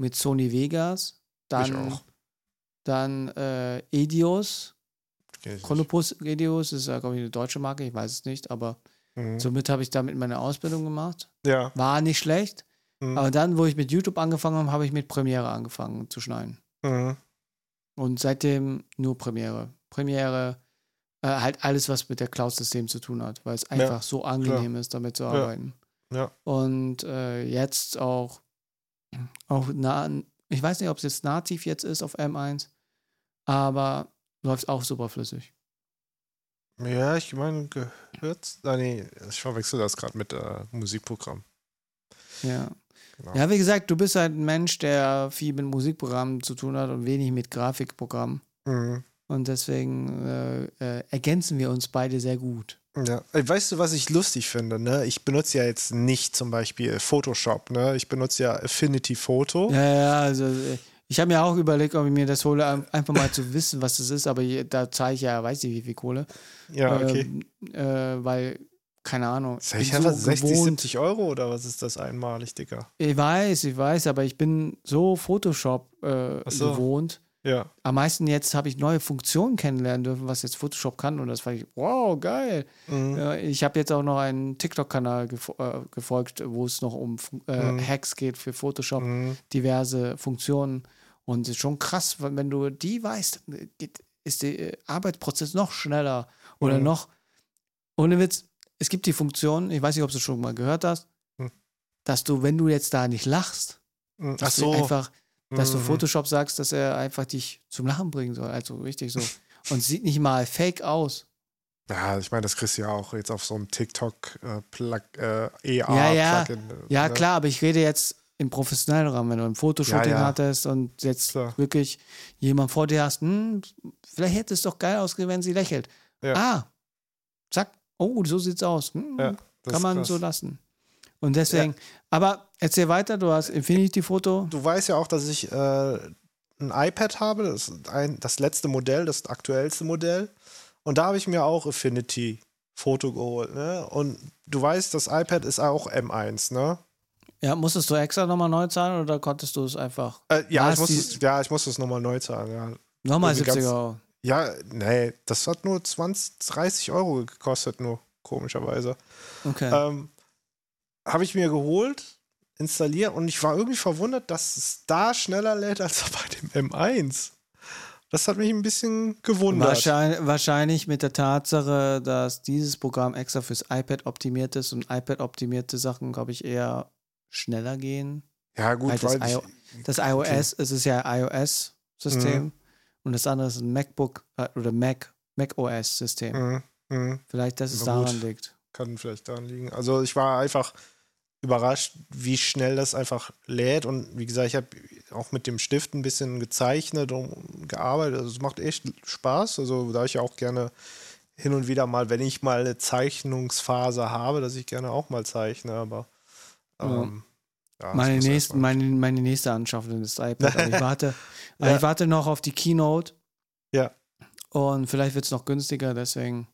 mit Sony Vegas, dann, dann äh, Edios. Chronopus Edios, ist ja, glaube ich, eine deutsche Marke, ich weiß es nicht, aber Mhm. somit habe ich damit meine Ausbildung gemacht. Ja. War nicht schlecht, Mhm. aber dann, wo ich mit YouTube angefangen habe, habe ich mit Premiere angefangen zu schneiden. Mhm. Und seitdem nur Premiere. Premiere, äh, halt alles, was mit der Cloud-System zu tun hat, weil es einfach so angenehm ist, damit zu arbeiten. Ja. Und äh, jetzt auch, auch na, ich weiß nicht, ob es jetzt nativ jetzt ist auf M1, aber läuft auch super flüssig. Ja, ich meine, gehört. Ah, nee, ich verwechsel das gerade mit äh, Musikprogramm. Ja. Genau. Ja, wie gesagt, du bist halt ein Mensch, der viel mit Musikprogrammen zu tun hat und wenig mit Grafikprogrammen. Mhm. Und deswegen äh, äh, ergänzen wir uns beide sehr gut. Ja, weißt du, was ich lustig finde? Ne? Ich benutze ja jetzt nicht zum Beispiel Photoshop, ne? Ich benutze ja Affinity Photo. Ja, ja, also äh, ich habe mir auch überlegt, ob ich mir das hole, ein- einfach mal zu wissen, was das ist, aber da zahle ich ja, weiß nicht, wie viel Kohle. Ja, okay. Ähm, äh, weil, keine Ahnung. Ich ich bin einfach so 60, gewohnt- 70 Euro oder was ist das einmalig, Digga? Ich weiß, ich weiß, aber ich bin so Photoshop äh, so. gewohnt. Ja. Am meisten jetzt habe ich neue Funktionen kennenlernen dürfen, was jetzt Photoshop kann und das fand ich, wow, geil. Mhm. Ja, ich habe jetzt auch noch einen TikTok-Kanal gefo äh, gefolgt, wo es noch um äh, Mhm. Hacks geht für Photoshop, Mhm. diverse Funktionen. Und es ist schon krass, wenn du die weißt, geht, ist der äh, Arbeitsprozess noch schneller oder Mhm. noch, ohne Witz, es gibt die Funktion, ich weiß nicht, ob du es schon mal gehört hast, Mhm. dass du, wenn du jetzt da nicht lachst. Ach dass so. du einfach, dass du Mhm. Photoshop sagst, dass er einfach dich zum Lachen bringen soll. Also richtig so. Und sieht nicht mal fake aus. Ja, ich meine, das kriegst du ja auch jetzt auf so einem TikTok äh, äh, EA Ja, äh, Ja, ne? klar, aber ich rede jetzt im professionellen Rahmen, wenn du ein Fotoshooting Ja, ja. hattest und jetzt Klar. wirklich jemand vor dir hast, hm, vielleicht hätte es doch geil ausgesehen, wenn sie lächelt. Ja. Ah, zack, oh, so sieht's aus. Hm, kann man krass. so lassen. Und deswegen, aber erzähl weiter, du hast Infinity-Foto. Du weißt ja auch, dass ich äh, ein iPad habe, das, ist ein, das letzte Modell, das aktuellste Modell. Und da habe ich mir auch Affinity Foto geholt, ne? Und du weißt, das iPad ist auch M1, ne? Ja, musstest du extra nochmal neu zahlen oder konntest du es einfach? Äh, ja, ich es die- muss es, ja, ich muss es nochmal neu zahlen, ja. Nochmal irgendwie 70 ganz- Euro. Ja, nee, das hat nur 20, 30 Euro gekostet, nur komischerweise. Okay. Ähm, habe ich mir geholt, installiert und ich war irgendwie verwundert, dass es da schneller lädt als bei dem M1. Das hat mich ein bisschen gewundert. Wahrscheinlich, wahrscheinlich mit der Tatsache, dass dieses Programm extra fürs iPad optimiert ist und iPad-optimierte Sachen, glaube ich, eher schneller gehen. Ja, gut, das weil IO ich, Das iOS, es ist ja iOS-System Mhm. und das andere ist ein MacBook äh, oder Mac, Mac OS-System. Mhm, mhm. Vielleicht, dass es daran liegt. kann vielleicht daran liegen. Also ich war einfach überrascht, wie schnell das einfach lädt. Und wie gesagt, ich habe auch mit dem Stift ein bisschen gezeichnet und gearbeitet. Also es macht echt Spaß. Also da ich ja auch gerne hin und wieder mal, wenn ich mal eine Zeichnungsphase habe, dass ich gerne auch mal zeichne. Aber ähm, ja, Meine nächste, meine, meine nächste Anschaffung ist iPad. Aber ich warte, Ja. ich warte noch auf die Keynote. Ja. Und vielleicht wird es noch günstiger, deswegen.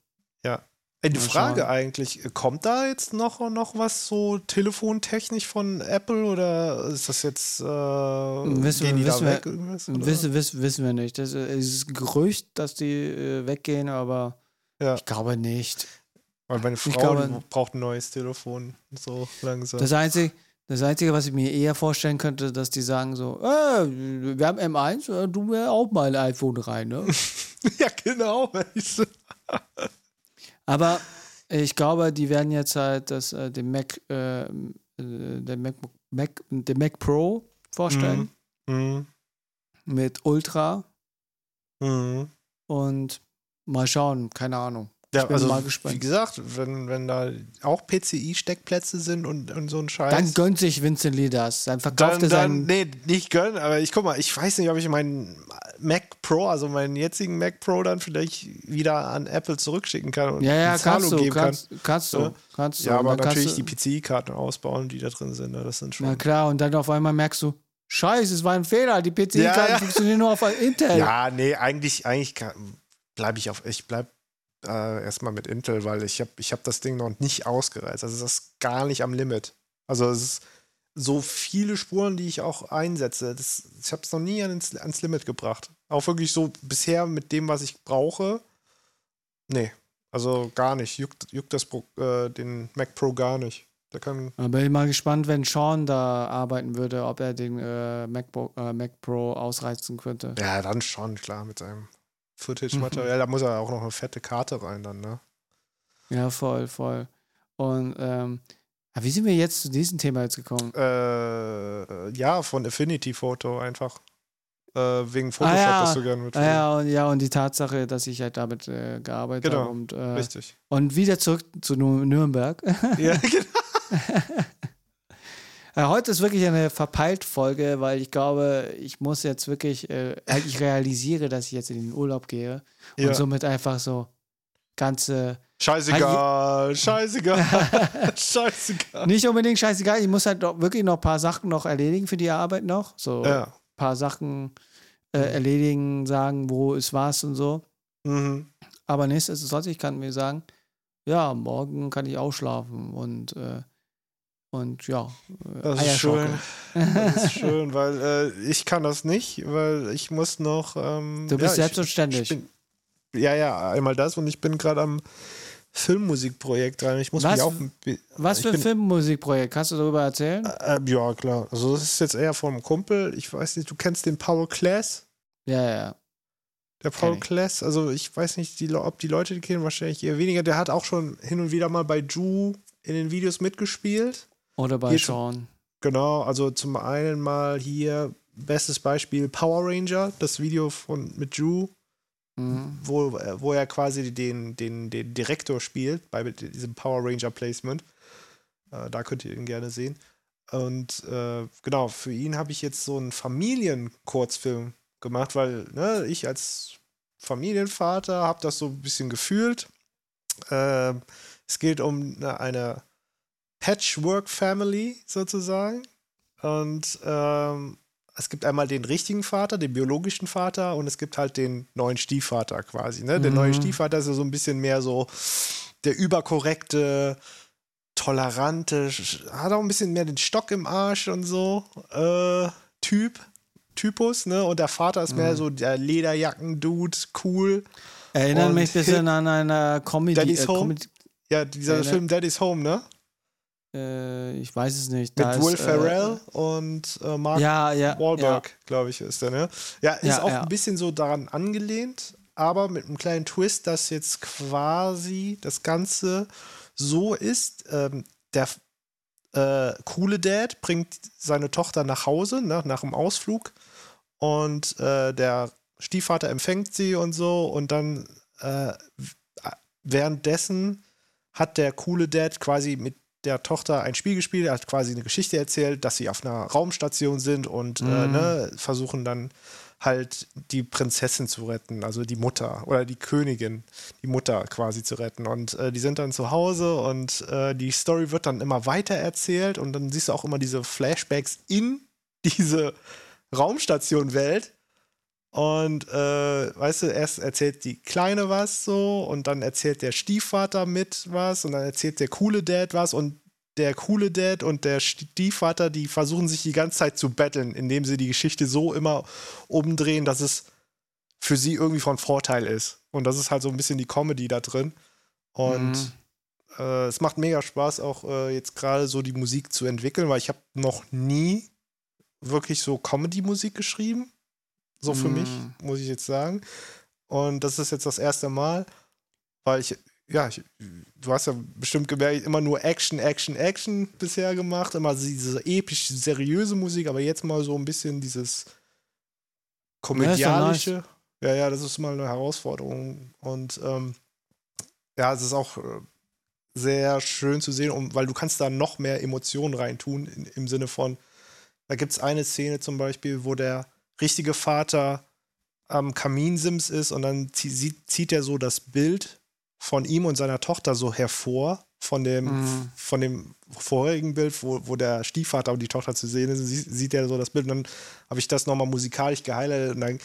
Mal Frage schauen. eigentlich, kommt da jetzt noch, noch was so telefontechnisch von Apple oder ist das jetzt äh, Wissen gehen wir- die da wissen wir- weg? irgendwas, oder? Wissen, wissen, wissen wir nicht. Das äh, ist Gerücht, dass die äh, weggehen, aber Ja. ich glaube nicht. Weil meine Frau glaube- braucht ein neues Telefon so langsam. Das Einzige, das Einzige, was ich mir eher vorstellen könnte, dass die sagen so, äh, wir haben M1, äh, du mir auch mal ein iPhone rein, ne? ja, genau. Aber ich glaube, die werden jetzt halt das, äh, den Mac, äh, äh, den MacBook, Mac, den Mac Pro vorstellen Mhm. mit Ultra Mhm. und mal schauen, keine Ahnung. Ja, bin also wie gesagt, wenn, wenn da auch PCI-Steckplätze sind und, und so ein Scheiß. Dann gönnt sich Vincent Lee das. Dann verkauft dann, er dann, seinen. nee, nicht gönnen, aber ich guck mal, ich weiß nicht, ob ich meinen Mac Pro, also meinen jetzigen Mac Pro, dann vielleicht wieder an Apple zurückschicken kann und ja, ja, Zahlung kannst du, geben kannst, kannst du, Ja. kannst du. kann. Ja, aber natürlich die PCI-Karten ausbauen, die da drin sind. ne, Das sind schon. Na klar, und dann auf einmal merkst du, Scheiße, es war ein Fehler. Die PCI-Karten Ja, ja. funktionieren nur auf Intel. Ja, nee, eigentlich, eigentlich bleibe ich auf, ich bleib äh, erstmal mit Intel, weil ich habe ich hab das Ding noch nicht ausgereizt. Also das ist gar nicht am Limit. Also es ist so viele Spuren, die ich auch einsetze. Das, ich habe es noch nie ans, ans Limit gebracht. Auch wirklich so bisher mit dem, was ich brauche. Nee, also gar nicht. Juckt, juckt das Pro, äh, den Mac Pro gar nicht. Der kann. Bin ich mal gespannt, wenn Sean da arbeiten würde, ob er den äh, MacBook, äh, Mac Pro ausreizen könnte. Ja, dann schon, klar, mit seinem Footage-Material. Da muss er auch noch eine fette Karte rein dann, ne? Ja, voll, voll. Und ähm, aber wie sind wir jetzt zu diesem Thema jetzt gekommen? Äh, ja, von Affinity Photo einfach. Äh, wegen Photoshop, Ah, ja. das du gerne mit. Ah, ja, und, ja, und die Tatsache, dass ich halt damit äh, gearbeitet Genau, habe. Und, äh, Richtig. und wieder zurück zu Nür- Nürnberg. ja, genau. Äh, Heute ist wirklich eine verpeilt Folge, weil ich glaube, ich muss jetzt wirklich, äh, ich realisiere, dass ich jetzt in den Urlaub gehe und Ja. somit einfach so ganze, Scheißegal, scheißegal, scheißegal. nicht unbedingt scheißegal, ich muss halt doch wirklich noch ein paar Sachen noch erledigen für die Arbeit noch, so ein Ja. paar Sachen äh, erledigen, sagen, wo ist was und so. Mhm. Aber nichtsdestotrotz, ich kann mir sagen, ja, morgen kann ich ausschlafen und äh, und ja, äh, Das ist schön. Das ist schön, weil äh, ich kann das nicht, weil ich muss noch. Ähm, Du bist ja, selbstständig. Ich, ich bin, ja, ja, einmal das und ich bin gerade am Filmmusikprojekt dran. Ich muss Was? mich auch. Was für ein Filmmusikprojekt? Kannst du darüber erzählen? Äh, ja, klar. Also, das ist jetzt eher vom Kumpel. Ich weiß nicht, du kennst den Paul Class? Ja, ja. Der Paul ich. Class, also ich weiß nicht, die, ob die Leute die kennen, wahrscheinlich eher weniger. Der hat auch schon hin und wieder mal bei Ju in den Videos mitgespielt. Oder bei Hier Sean. Genau, also zum einen mal hier, bestes Beispiel Power Ranger, das Video von mit Ju, Mhm. wo, äh, wo er quasi den, den, den Direktor spielt bei diesem Power Ranger Placement. Äh, da könnt ihr ihn gerne sehen. Und äh, genau, für ihn habe ich jetzt so einen Familienkurzfilm gemacht, weil ne, ich als Familienvater habe das so ein bisschen gefühlt. Ähm, es geht um eine, eine Patchwork Family sozusagen. Und ähm, es gibt einmal den richtigen Vater, den biologischen Vater und es gibt halt den neuen Stiefvater quasi. Ne? Der Mhm. neue Stiefvater ist ja so ein bisschen mehr so der überkorrekte, tolerante, hat auch ein bisschen mehr den Stock im Arsch und so äh, Typ, Typus, ne? Und der Vater ist Mhm. mehr so der Lederjacken-Dude, cool. Erinnert mich ein bisschen an eine Comedy. Daddy's Äh, Home? Comedy Ja, dieser? Film Daddy's Home, ne? Äh, ich weiß es nicht. Mit da Will ist, Ferrell und äh, Mark Ja, ja. Wahlberg, glaube ich, ist der, ne? Ja, ist Ja, auch ja. ein bisschen so daran angelehnt, aber mit einem kleinen Twist, dass jetzt quasi das Ganze so ist, ähm, der äh, coole Dad bringt seine Tochter nach Hause, ne, nach dem Ausflug und äh, der Stiefvater empfängt sie und so und dann äh, währenddessen hat der coole Dad quasi mit der Tochter ein Spiel gespielt, er hat quasi eine Geschichte erzählt, dass sie auf einer Raumstation sind und äh, Mhm. ne, versuchen dann halt die Prinzessin zu retten, also die Mutter oder die Königin, die Mutter quasi zu retten. Und äh, die sind dann zu Hause und äh, die Story wird dann immer weiter erzählt und dann siehst du auch immer diese Flashbacks in diese Raumstation-Welt. Und äh, weißt du, erst erzählt die Kleine was so und dann erzählt der Stiefvater mit was und dann erzählt der coole Dad was und der coole Dad und der Stiefvater, die versuchen sich die ganze Zeit zu betteln, indem sie die Geschichte so immer umdrehen, dass es für sie irgendwie von Vorteil ist. Und das ist halt so ein bisschen die Comedy da drin. Und Mhm. äh, es macht mega Spaß, auch äh, jetzt gerade so die Musik zu entwickeln, weil ich habe noch nie wirklich so Comedy-Musik geschrieben. So für Mhm. mich, muss ich jetzt sagen. Und das ist jetzt das erste Mal, weil ich, ja, ich, du hast ja bestimmt gemerkt, immer nur Action, Action, Action bisher gemacht, immer diese episch seriöse Musik, aber jetzt mal so ein bisschen dieses komödialische. Ja, ja, das ist mal eine Herausforderung. Und ähm, ja, es ist auch äh, sehr schön zu sehen, um, weil du kannst da noch mehr Emotionen reintun, in, im Sinne von, da gibt es eine Szene zum Beispiel, wo der richtige Vater am Kaminsims ist und dann zie sieht, zieht er so das Bild von ihm und seiner Tochter so hervor von dem, Mhm. von dem vorherigen Bild, wo, wo der Stiefvater und die Tochter zu sehen ist, sie, sieht er so das Bild und dann habe ich das nochmal musikalisch gehighlightet und dann,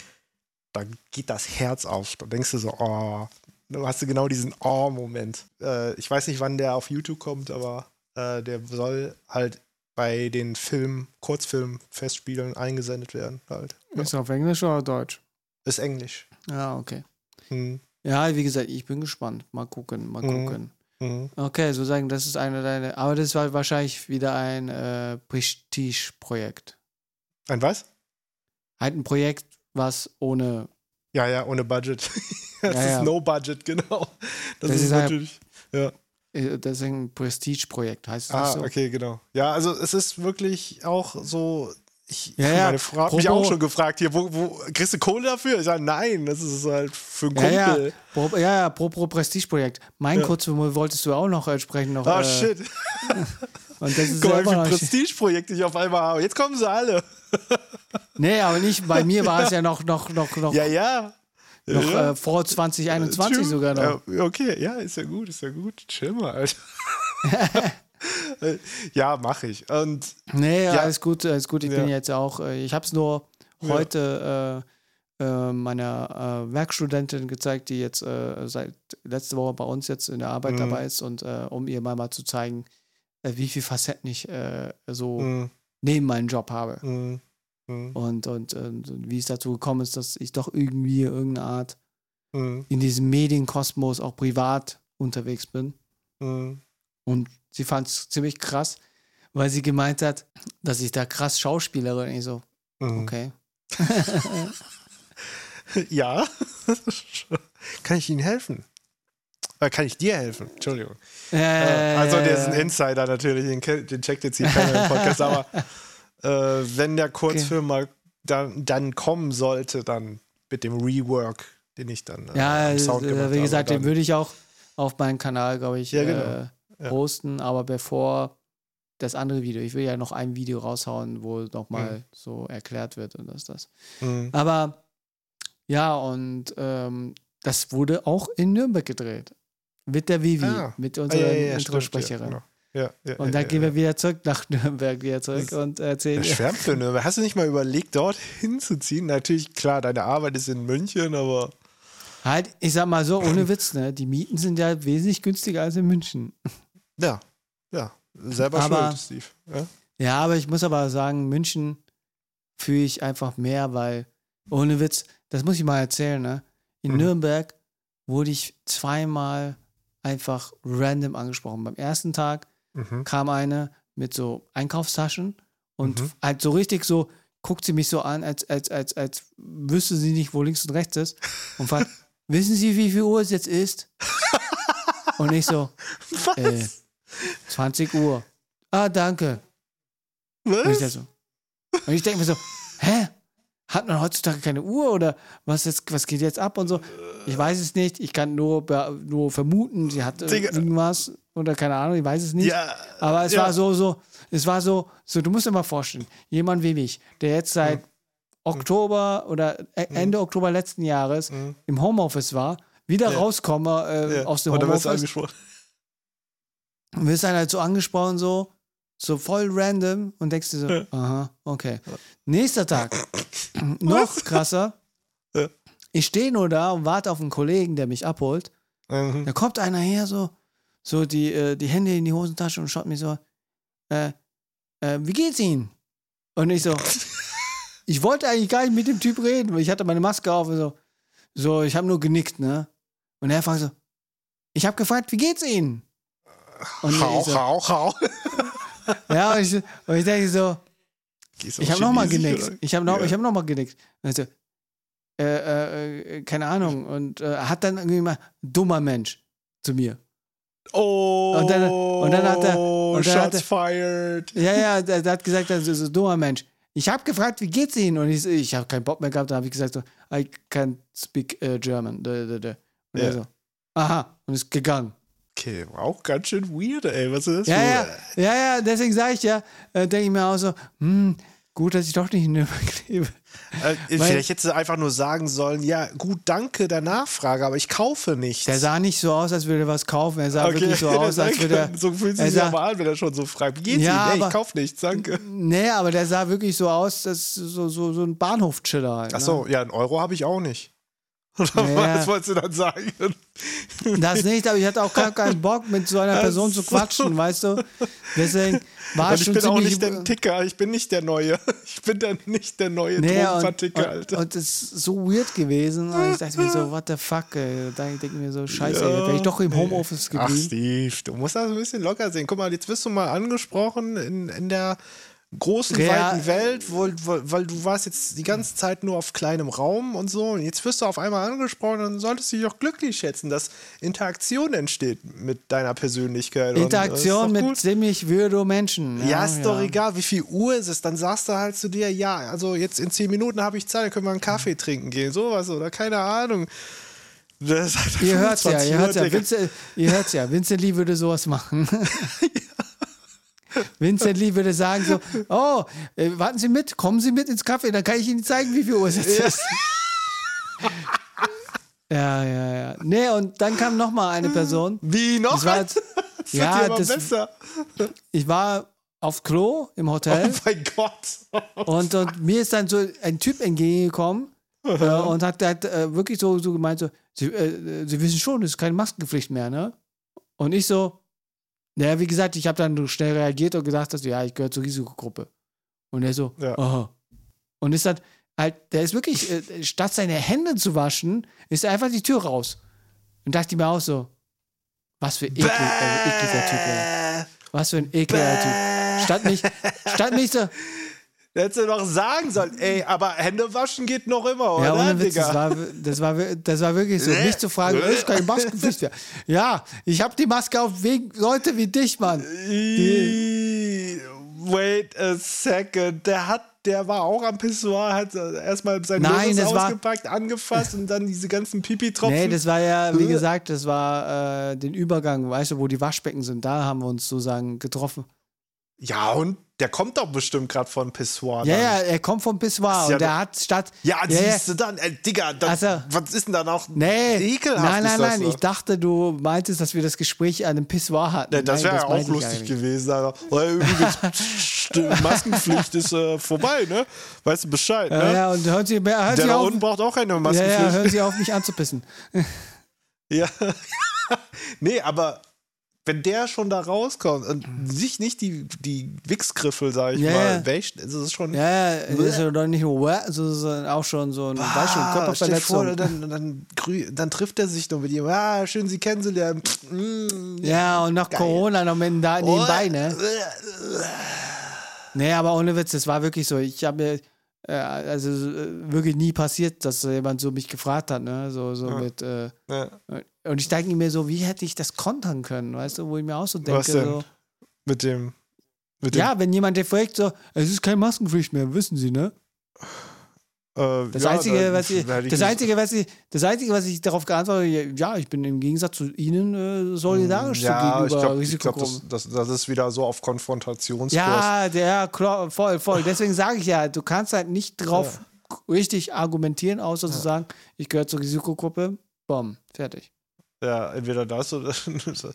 dann geht das Herz auf. Da denkst du so, oh, du hast du genau diesen Oh-Moment. Äh, ich weiß nicht, wann der auf YouTube kommt, aber äh, der soll halt bei den Film, Kurzfilm-Festspielen eingesendet werden. Halt. Ja. Ist auf Englisch oder Deutsch? Ist Englisch. Ja, okay. Hm. Ja, wie gesagt, ich bin gespannt. Mal gucken, mal Mhm. gucken. Mhm. Okay, so sagen, das ist eine deiner. Aber das war wahrscheinlich wieder ein äh, Prestige-Projekt. Ein was? Halt ein Projekt, was ohne. Ja, ja, ohne Budget. das Ja, ist ja. No Budget, genau. Das, Das ist, ist ein- natürlich. Ja. Äh, Das ist ein Prestige-Projekt, heißt es Ah, so? okay, genau. Ja, also es ist wirklich auch so. Ich, Ja, ja, meine Frau hat mich auch schon gefragt, hier, wo, wo, kriegst du Kohle dafür? Ich sage, nein, das ist halt für einen Ja, Kumpel. ja, pro, ja, ja, pro, pro Prestige-Projekt. Mein Ja. Kurzfilm wolltest du auch noch entsprechend noch. Ah, äh, shit. Und das ist Guck mal, wie Prestigeprojekte ich auf einmal habe. Jetzt kommen sie alle. Nee, aber nicht. Bei mir war es ja noch, noch, noch, noch, Ja, ja. Noch ja. Äh, vor 2021 True. sogar noch. Okay, ja, ist ja gut, ist ja gut. Chill mal, Alter. ja, mache ich. Und Nee, Ja. alles gut, alles gut. Ich Ja. bin jetzt auch, äh, ich habe es nur heute äh, äh, meiner äh, Werkstudentin gezeigt, die jetzt äh, seit letzte Woche bei uns jetzt in der Arbeit Mhm. dabei ist und äh, um ihr mal, mal zu zeigen, äh, wie viel Facetten ich äh, so mh, neben meinem Job habe. mh, mh, Und, und, und, wie es dazu gekommen ist, dass ich doch irgendwie irgendeine Art mh, in diesem Medienkosmos auch privat unterwegs bin. mh. Und sie fand es ziemlich krass, weil sie gemeint hat, dass ich da krass schauspielere. Und ich so, mh. okay. Ja. kann ich Ihnen helfen? Äh, kann ich dir helfen? Entschuldigung. Äh, also, der ist ein Insider natürlich, den, den checkt jetzt hier keiner im Podcast, aber äh, wenn der Kurzfilm mal dann, dann kommen sollte, dann mit dem Rework, den ich dann äh, Ja, Sound äh, gemacht wie gesagt, habe, den würde ich auch auf meinen Kanal, glaube ich, Ja, genau. äh, Ja. posten. Aber bevor das andere Video, ich will ja noch ein Video raushauen, wo nochmal Mhm. so erklärt wird und das, das. Mhm. Aber ja, und ähm, das wurde auch in Nürnberg gedreht. Mit der Vivi, Ah. mit Ah, unserer ja, ja, ja, stimmt, Introsprecherin. ja, genau. Ja, ja, Und dann ja, gehen wir wieder zurück nach Nürnberg wieder zurück und erzählen. Schwärmt für Nürnberg. Hast du nicht mal überlegt, dort hinzuziehen? Natürlich, klar, deine Arbeit ist in München, aber Halt, ich sag mal so, ohne Witz, ne? Die Mieten sind ja wesentlich günstiger als in München. ja, ja, selber Aber- schuld, Steve. Ja? Ja, aber ich muss aber sagen, München fühle ich einfach mehr, weil, ohne Witz, das muss ich mal erzählen, ne? In Mhm. Nürnberg wurde ich zweimal einfach random angesprochen. Beim ersten Tag Mhm. kam eine mit so Einkaufstaschen und Mhm. halt so richtig so, guckt sie mich so an, als, als, als, als wüsste sie nicht, wo links und rechts ist und fragt, wissen Sie, wie viel Uhr es jetzt ist? Und ich so, Was? äh, 20 Uhr. Ah, danke. Und ich, Was? so, und ich denke mir so, hä? Hat man heutzutage keine Uhr oder was, jetzt, was geht jetzt ab und so? Ich weiß es nicht. Ich kann nur, nur vermuten, sie hat Digga. irgendwas oder keine Ahnung, ich weiß es nicht. Ja, Aber es ja. war so, so, es war so, so, du musst dir mal vorstellen, jemand wie mich, der jetzt seit Hm. Oktober oder äh, Ende Oktober letzten Jahres Mhm. im Homeoffice war, wieder Ja. rauskomme äh, aus dem Und dann wirst du Homeoffice angesprochen. und wirst dann halt so angesprochen, so, so voll random und denkst dir so, aha, okay. Nächster Tag, noch krasser. Ich stehe nur da und warte auf einen Kollegen, der mich abholt. Mhm. Da kommt einer her, so, so die, äh, die Hände in die Hosentasche und schaut mir so, äh, äh, wie geht's Ihnen? Und ich so, ich wollte eigentlich gar nicht mit dem Typ reden, weil ich hatte meine Maske auf und so, so, ich habe nur genickt, ne? Und er fragt so, ich habe gefragt, wie geht's Ihnen? Und Hau, so, hau, hau. ja, und ich, und ich denke so, ich habe nochmal genickt. oder? Ich habe noch, Ja. ich hab noch mal genickt. Und ich so, äh, äh, äh, keine Ahnung. Und äh, hat dann irgendwie mal, dummer Mensch zu mir. Oh, Und dann- und dann hat er- und dann hat Shots er- fired. Ja, ja, der, hat gesagt, das ist ein dummer Mensch. Ich habe gefragt, wie geht's Ihnen? Und ich, ich habe keinen Bock mehr gehabt. Da habe ich gesagt, so, I can't speak äh, German. Da, da, da. Und er so, aha, und ist gegangen. Okay, auch ganz schön weird, ey. Was ist das Ja, für- ja, ja, ja, deswegen sage ich ja, äh, denke ich mir auch so, hm, gut, dass ich doch nicht in Nürnberg lebe. Äh, vielleicht hättest du einfach nur sagen sollen, ja, gut, danke der Nachfrage, aber ich kaufe nichts. Der sah nicht so aus, als würde er was kaufen. Er sah wirklich so aus, als würde er. so fühlt sich sah- aber an, wenn er schon so fragt. Wie geht's Ja, Ihnen? Ey, ich aber- kauf nichts, danke. Nee, aber der sah wirklich so aus, dass so, so, so ein Bahnhofchiller halt. Ach so, ja, einen Euro habe ich auch nicht. Oder Ja. was wolltest du dann sagen? Das nicht, aber ich hatte auch gar keinen Bock, mit so einer Person zu quatschen, weißt du? Deswegen war Und es ich schon bin auch nicht der Ticker, ich bin nicht der Neue. Ich bin dann nicht der neue Nee, und, Alter. und das ist so weird gewesen. Und ich dachte mir so, what the fuck, ey. Da denke ich mir so, scheiße, Ja, ey, wäre ich doch im Homeoffice Ach, geblieben. Steve, du musst das ein bisschen locker sehen. Guck mal, jetzt wirst du mal angesprochen in, in der großen, Real- weiten Welt, wo, wo, weil du warst jetzt die ganze Zeit nur auf kleinem Raum und so. Und jetzt wirst du auf einmal angesprochen, dann solltest du dich auch glücklich schätzen, dass Interaktion entsteht mit deiner Persönlichkeit. Interaktion mit gut. ziemlich weirdo Menschen. Ja, ist doch egal, wie viel Uhr ist es. Dann sagst du halt zu dir, ja, also jetzt in zehn Minuten habe ich Zeit, dann können wir einen Kaffee trinken gehen, sowas oder keine Ahnung. Ihr hört's ja, 25 ihr hört's ja. Uhr, Digga. Vincent, ihr hört's ja. Vincent Lee würde sowas machen. Vincent Lee würde sagen so, oh, äh, warten Sie mit, kommen Sie mit ins Café, dann kann ich Ihnen zeigen, wie viel Uhr es jetzt ist. ja, ja, ja. Nee, und dann kam noch mal eine Person. Wie noch? Das war jetzt- das ja, das- besser. Ich war auf Klo im Oh Hotel mein Gott. und, und mir ist dann so ein Typ entgegengekommen äh, und hat, hat äh, wirklich so, so gemeint, so, Sie, äh, Sie wissen schon, es ist keine Maskenpflicht mehr, ne? Und ich so, naja, wie gesagt, ich habe dann schnell reagiert und gesagt, dass, ja, ich gehöre zur Risikogruppe. Und er so, Ja. aha. Und ist dann halt, der ist wirklich, äh, statt seine Hände zu waschen, ist er einfach die Tür raus. Und dachte ich mir auch so, was für ekel, äh, ekliger Typ, ey. Was für ein ekliger Typ. Statt mich, statt mich so, Hättest du doch sagen sollen, ey, aber Hände waschen geht noch immer, oder? Ja, ohne Witz, Digga? das war, das, war, das war wirklich so. Mich zu fragen, ist keine Maskenpflicht mehr. Ja, ich habe die Maske auf wegen Leute wie dich, Mann. Ih, Wait a second. Der hat, der war auch am Pissoir, hat erstmal sein Nein, war- ausgepackt, angefasst und dann diese ganzen Pipi-Tropfen. Nee, das war ja, wie Äh? gesagt, das war äh, den Übergang, weißt du, wo die Waschbecken sind. Da haben wir uns sozusagen getroffen. ja, und der kommt doch bestimmt gerade von Pissoir. Ja, ja, er kommt vom Pissoir ja und der doch- hat statt. Ja, ja, ja. siehst du dann, ey, Digga, dann, Ach so. was ist denn da noch Nee, ekelhaft? nein, nein, nein. so? Ich dachte, du meintest, dass wir das Gespräch an einem Pissoir hatten. Ja, das wäre ja auch lustig gewesen. Alter. Weil übrigens, Maskenpflicht ist äh, vorbei, ne? Weißt du Bescheid, Ja, ne? ja, und hören Sie, hören Der Sie da unten braucht auch eine ja, Maskenpflicht. ja, hören Sie auf, mich anzupissen. Ja. nee, aber wenn der schon da rauskommt und sich nicht die, die Wichsgriffel, sag ich Ja, mal, ja. wäscht, ist es schon. Ja, ja, ist ja doch nicht nur sondern auch schon so ein, weißt du, Ah, stell dir vor, Körperverletzung. dann, dann, dann trifft er sich noch mit ihm. Ah, schön, Sie kennenzulernen. Mm. ja, und noch Corona noch mit da nebenbei, ne? Nee, aber ohne Witz, das war wirklich so. Ich habe mir, äh, also äh, wirklich nie passiert, dass jemand so mich gefragt hat, ne? So, so mit, äh, Ja. Und ich denke mir so, wie hätte ich das kontern können, weißt du, wo ich mir auch so denke, Was denn? so. Mit dem. Mit dem Ja, wenn jemand dir fragt, so, es ist keine Maskenpflicht mehr, wissen Sie, ne? äh, Das ja, Einzige, was ich, hätte ich das gesagt- Einzige, was ich, das Einzige, was ich darauf geantwortet habe, ja, ich bin im Gegensatz zu Ihnen äh, solidarisch ja, zu ich gegenüber glaube, glaub, das, das, das ist wieder so auf Konfrontationskurs. ja, der, klar, voll, voll. Deswegen sage ich ja, du kannst halt nicht drauf richtig argumentieren, außer zu sagen, ich gehöre zur Risikogruppe, bom, fertig. Ja, entweder das oder.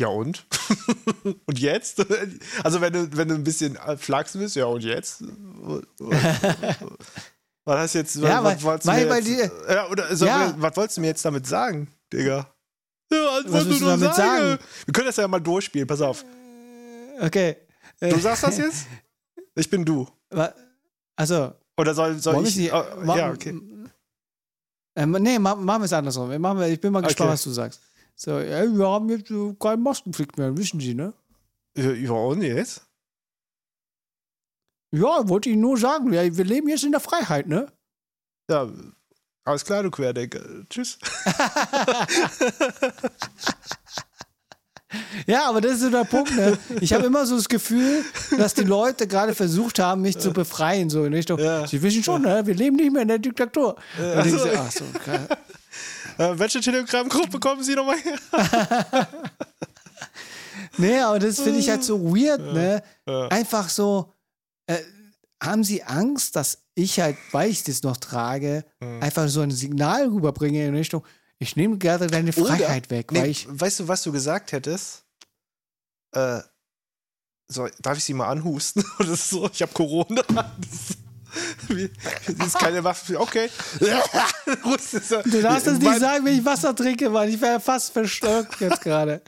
Ja und? und jetzt? Also wenn du, wenn du ein bisschen flachsen bist, ja und jetzt? Was hast du jetzt? Ja, was, wolltest du weil mir bei jetzt, ja, oder so, Ja. was wolltest du mir jetzt damit sagen, Digga? Ja, was, Was willst du damit sagen? Wir können das ja mal durchspielen, pass auf. Okay. Du sagst das jetzt? Ich bin du. Also, Oder soll, soll ich? sie- oh, ja, okay. Ähm, nee, ma- machen wir es andersrum. Wir machen, ich bin mal gespannt, Okay. was du sagst. So, ja, wir haben jetzt äh, keine Maskenpflicht mehr, wissen Sie, ne? Ja, ja, und jetzt? Ja, wollte ich nur sagen, ja, wir leben jetzt in der Freiheit, ne? Ja, alles klar, du Querdenker. Tschüss. Ja, aber das ist so der Punkt, ne? Ich habe immer so das Gefühl, dass die Leute gerade versucht haben, mich zu befreien, so in Richtung, Ja. sie wissen schon, ne? wir leben nicht mehr in der Diktatur. Und ich so, ach so, krass. Äh, welche Telegram-Gruppe kommen Sie nochmal her? Nee, aber das finde ich halt so weird, ne? ja. Einfach so, äh, haben sie Angst, dass ich halt, weil ich das noch trage, Mhm. einfach so ein Signal rüberbringe in Richtung, ich nehme gerade deine Freiheit weg, nee, weil ich. weißt du, was du gesagt hättest? Äh, so, darf ich sie mal anhusten? Oder so? Ich habe Corona. Wie, das ist keine Waffe. Okay. Du darfst das nicht sagen, wenn ich Wasser trinke, Mann. Ich wäre fast verstockt jetzt gerade.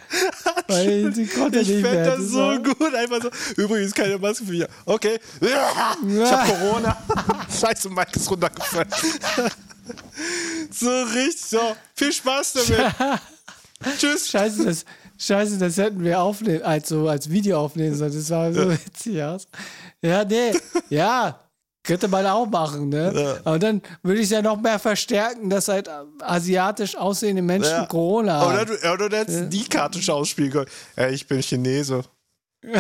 Weil ich konnte Ich nicht fände das so war- gut. Einfach so. Übrigens keine Maske für hier. Okay. Ich habe Corona. Scheiße, Mike ist runtergefallen. So richtig. So. Viel Spaß damit. Tschüss. Scheiße, das, scheiße, das hätten wir aufnehmen, also als Video aufnehmen sollen. Das sah so witzig aus. Ja, nee, ja, könnte man auch machen, ne? Ja. Aber dann würde ich es ja noch mehr verstärken, dass halt asiatisch aussehende Menschen Ja. Corona haben. Oder du, oder du hättest die Karte schauspielen können. Ja, ich bin Chinese.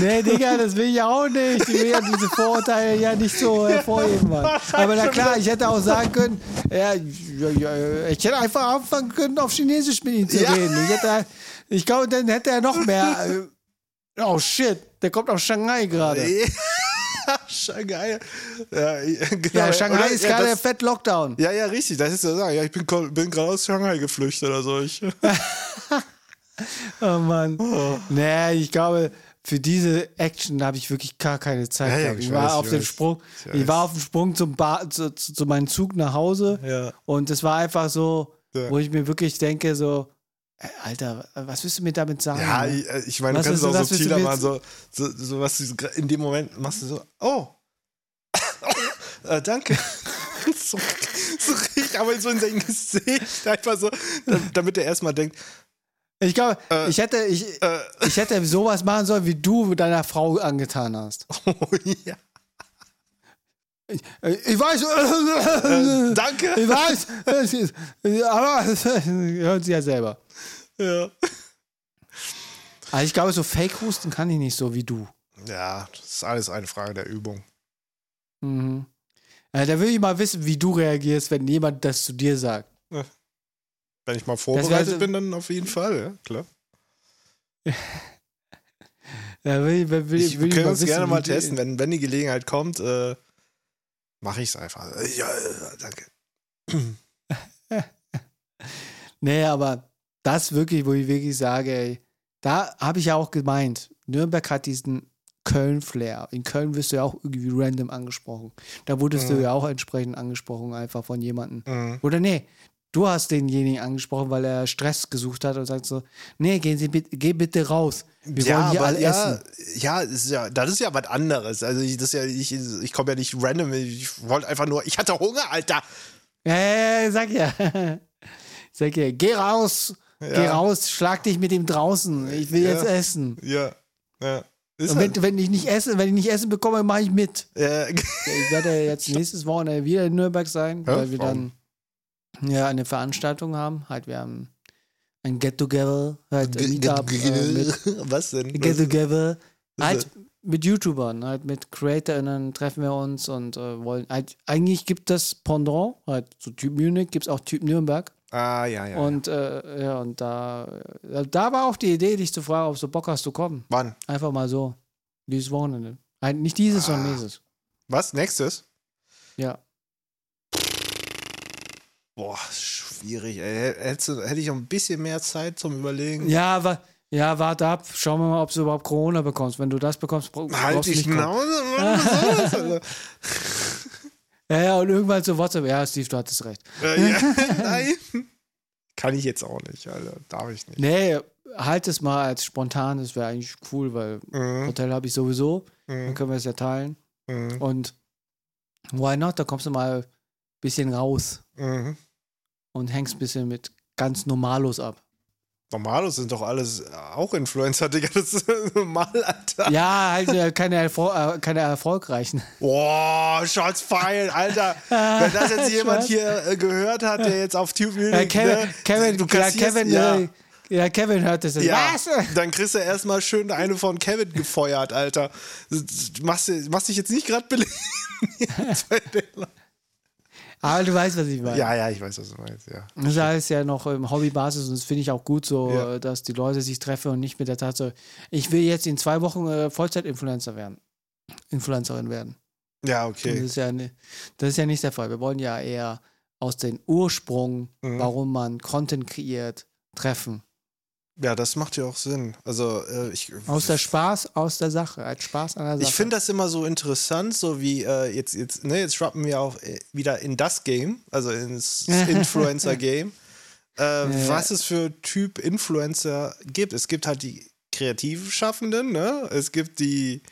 Nee, Digga, das will ich auch nicht. Ich will ja diese Vorurteile ja nicht so hervorheben, Mann. Aber na klar, ich hätte auch sagen können, ja, ich hätte einfach anfangen können, auf Chinesisch mit ihm zu reden. Ich, hätte, ich glaube, dann hätte er noch mehr. äh, Oh shit, der kommt aus Shanghai gerade. Shanghai. Ja, genau. Ja, Shanghai Oder- ist ja, gerade fett Lockdown. Ja, ja, richtig. Das ist ja sagen. Ja, ich bin, bin gerade aus Shanghai geflüchtet oder so. Ich, Oh Mann. Nee, ich glaube, für diese Action habe ich wirklich gar keine Zeit. Ja, ja, ich ich war weiß, auf ich dem weiß. Sprung. Ich war auf dem Sprung zum Ba- zu, zu, zu meinem Zug nach Hause. Ja. Und es war einfach so, wo ich mir wirklich denke, so, äh, Alter, was willst du mir damit sagen? Ja, ne? ich, äh, ich meine, du kannst es auch subtiler mir machen. So, so, so was in dem Moment machst du so, oh. äh, danke. so, so richtig, aber so in sein Gesicht. Einfach so, da- damit er erstmal denkt, ich glaube, äh, ich, hätte, ich, äh, ich hätte sowas machen sollen, wie du deiner Frau angetan hast. oh ja. Äh, Ich weiß, Äh, danke. ich weiß, aber hören Sie ja selber. Ja. Also ich glaube, so Fake-Husten kann ich nicht so wie du. ja, das ist alles eine Frage der Übung. Mhm. Äh, da will ich mal wissen, wie du reagierst, wenn jemand das zu dir sagt. Wenn ich mal vorbereitet also- bin, dann auf jeden Fall, ja, klar. Ja, will, will, will, Ich will können uns gerne mal die- testen. Wenn, wenn die Gelegenheit kommt, äh, mache ich es einfach. Ja, danke. Nee, aber das wirklich, wo ich wirklich sage, ey, da habe ich ja auch gemeint, Nürnberg hat diesen Köln-Flair. In Köln wirst du ja auch irgendwie random angesprochen. Da wurdest du Mhm. ja auch entsprechend angesprochen, einfach von jemandem. Mhm. Oder nee, du hast denjenigen angesprochen, weil er Stress gesucht hat und sagt so, nee, gehen Sie bitte, geh bitte raus. Wir wollen hier alle ja, essen. ja, ist ja, das ist ja was anderes. Also ich, das ist ja, ich, ich komme ja nicht random. Ich wollte einfach nur, ich hatte Hunger, Alter. Ja, ja, ja, sag ja. sag ja, geh raus, geh Ja. raus, schlag dich mit ihm draußen. Ich will Ja. jetzt essen. Ja, ja. Ist Und halt, wenn, wenn ich nicht esse, wenn ich nicht essen bekomme, mache ich mit. äh, Ich werde jetzt nächstes Wochenende wieder in Nürnberg sein, Ja, weil wir dann ja eine Veranstaltung haben. Halt, wir haben ein Get-Together, halt ein Meetup äh, mit was denn? Get-Together. Halt mit YouTubern, halt mit CreatorInnen treffen wir uns und äh, wollen. Halt, eigentlich gibt es Pendant, halt so Typ Munich, gibt es auch Typ Nürnberg. Ah, ja, ja. Und äh, ja, und da, äh, da war auch die Idee, dich zu fragen, ob du Bock hast zu kommen. Wann? Einfach mal so. Dieses Wochenende. Halt, nicht dieses, sondern Ah. nächstes. Was? Nächstes? Ja. Boah, schwierig, ey. Hätte ich noch ein bisschen mehr Zeit zum Überlegen? Ja, wa ja, warte ab. Schauen wir mal, ob du überhaupt Corona bekommst. Wenn du das bekommst, bra Halt brauchst du nicht. Schnauze, soll das, Alter? Ja, ja, und irgendwann so WhatsApp. Ja, Steve, du hattest recht. Äh, ja, nein. Kann ich jetzt auch nicht, Alter. Darf ich nicht. Nee, halt es mal als spontan. Das wäre eigentlich cool, weil Mhm. Hotel habe ich sowieso. Dann Mhm. können wir es ja teilen. Mhm. Und why not? Da kommst du mal ein bisschen raus Mhm. Und hängst ein bisschen mit ganz Normalos ab. Normalos sind doch alles auch Influencer, Digga. Das ist normal, Alter. Ja, halt äh, keine, Erfol äh, keine erfolgreichen. Boah, Shots feiern, Alter. Wenn das jetzt jemand hier äh, gehört hat, der jetzt auf Tube Music, Ja, Kevin, ne, Kevin, du ja, Kevin, ja. äh, ja, Kevin hört das. Ja, Was? dann kriegst du erstmal schön eine von Kevin gefeuert, Alter. Du machst, machst dich jetzt nicht gerade belegen. Aber du weißt, was ich meine. ja, ja, ich weiß, was du meinst, ja. Das heißt ja noch im Hobbybasis und das finde ich auch gut so, Ja. dass die Leute sich treffen und nicht mit der Tatsache, ich will jetzt in zwei Wochen äh, Vollzeit-Influencer werden. Influencerin werden. Ja, Und Das, okay. ist ja ne, das ist ja nicht der Fall. Wir wollen ja eher aus dem Ursprung, Mhm. warum man Content kreiert, treffen. Ja, das macht ja auch Sinn. Also, äh, ich. Aus der Spaß, aus der Sache, als Spaß an der Sache. Ich finde das immer so interessant, so wie äh, jetzt, jetzt, ne, jetzt schwappen wir auch äh, wieder in das Game, also ins Influencer-Game, äh, was es für Typ Influencer gibt. Es gibt halt die kreativ Schaffenden, ne? Es gibt die,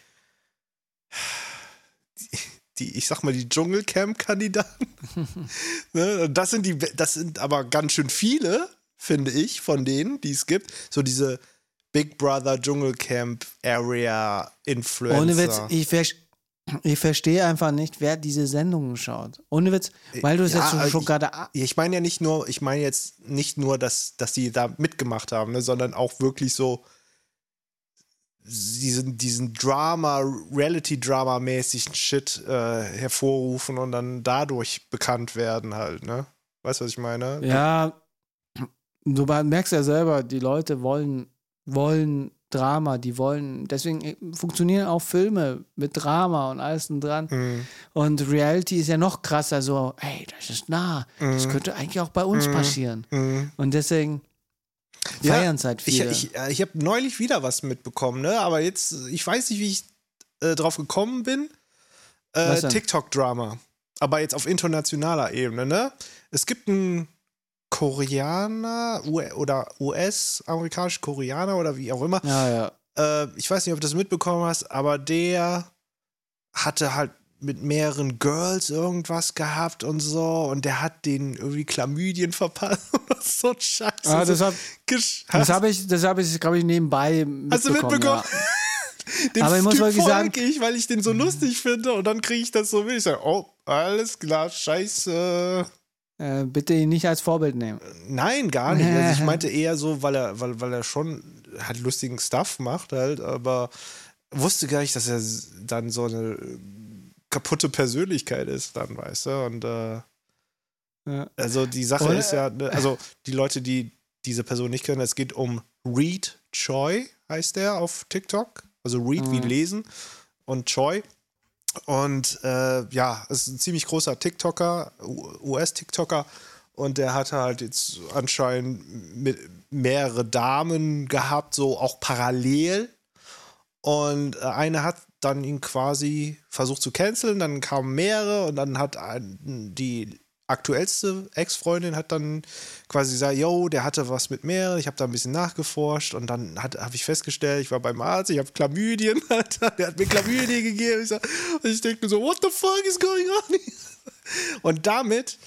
die, die ich sag mal, die Dschungelcamp-Kandidaten. ne? Das sind die, das sind aber ganz schön viele, finde ich, von denen, die es gibt. So diese Big Brother Dschungelcamp Area Influencer. Ohne Witz, ich, ver ich verstehe einfach nicht, wer diese Sendungen schaut. Ohne Witz, weil du es Ja, jetzt schon, schon ich- gerade. a- Ich meine ja nicht nur, ich meine jetzt nicht nur, dass, dass die da mitgemacht haben, ne, sondern auch wirklich so diesen, diesen Drama, Reality-Drama-mäßigen Shit äh, hervorrufen und dann dadurch bekannt werden halt, ne? Weißt du, was ich meine? Ja, du merkst ja selber, die Leute wollen, wollen Drama, die wollen, deswegen äh, funktionieren auch Filme mit Drama und alles und dran. Mhm. Und Reality ist ja noch krasser, so, hey, das ist nah, das könnte eigentlich auch bei uns passieren. Mhm. Und deswegen feiern es halt Ich, viele. ich, äh, ich habe neulich wieder was mitbekommen, ne? Aber jetzt, ich weiß nicht, wie ich äh, drauf gekommen bin. Äh? TikTok-Drama. Aber jetzt auf internationaler Ebene, ne? Es gibt einen Koreaner oder US-amerikanisch Koreaner oder wie auch immer. ja, ja. Äh, ich weiß nicht, ob du das mitbekommen hast, aber der hatte halt mit mehreren Girls irgendwas gehabt und so und der hat denen irgendwie Chlamydien verpasst oder so Scheiße. Ah, das so hab- habe ich, das habe ich, glaube ich, nebenbei mitbekommen. Hast du mitbekommen? Ja. Den Aber ich muss wirklich sagen- ich, weil ich den so lustig finde und dann kriege ich das so mit. Ich sage, oh, alles klar, scheiße. Äh, bitte ihn nicht als Vorbild nehmen. Nein, gar nicht. Also ich meinte eher so, weil er, weil, weil er schon halt lustigen Stuff macht halt, aber wusste gar nicht, dass er dann so eine äh, kaputte Persönlichkeit ist dann, weißt du? Und äh, Ja. also die Sache Oder- ist ja, ne, also die Leute, die diese Person nicht kennen, es geht um Reed Choi, heißt der auf TikTok. Also Read Mhm. wie lesen und Choi. Und äh, ja, ist ein ziemlich großer TikToker, US-TikToker. Und der hatte halt jetzt anscheinend mit mehrere Damen gehabt, so auch parallel. Und äh, eine hat dann ihn quasi versucht zu canceln, dann kamen mehrere und dann hat die aktuellste Ex-Freundin hat dann quasi gesagt, yo, der hatte was mit mehreren, ich habe da ein bisschen nachgeforscht und dann habe ich festgestellt, ich war beim Arzt, ich habe Chlamydien, Alter, der hat mir Chlamydien gegeben. Ich, sag, ich denke mir so, what the fuck is going on? here? Und damit,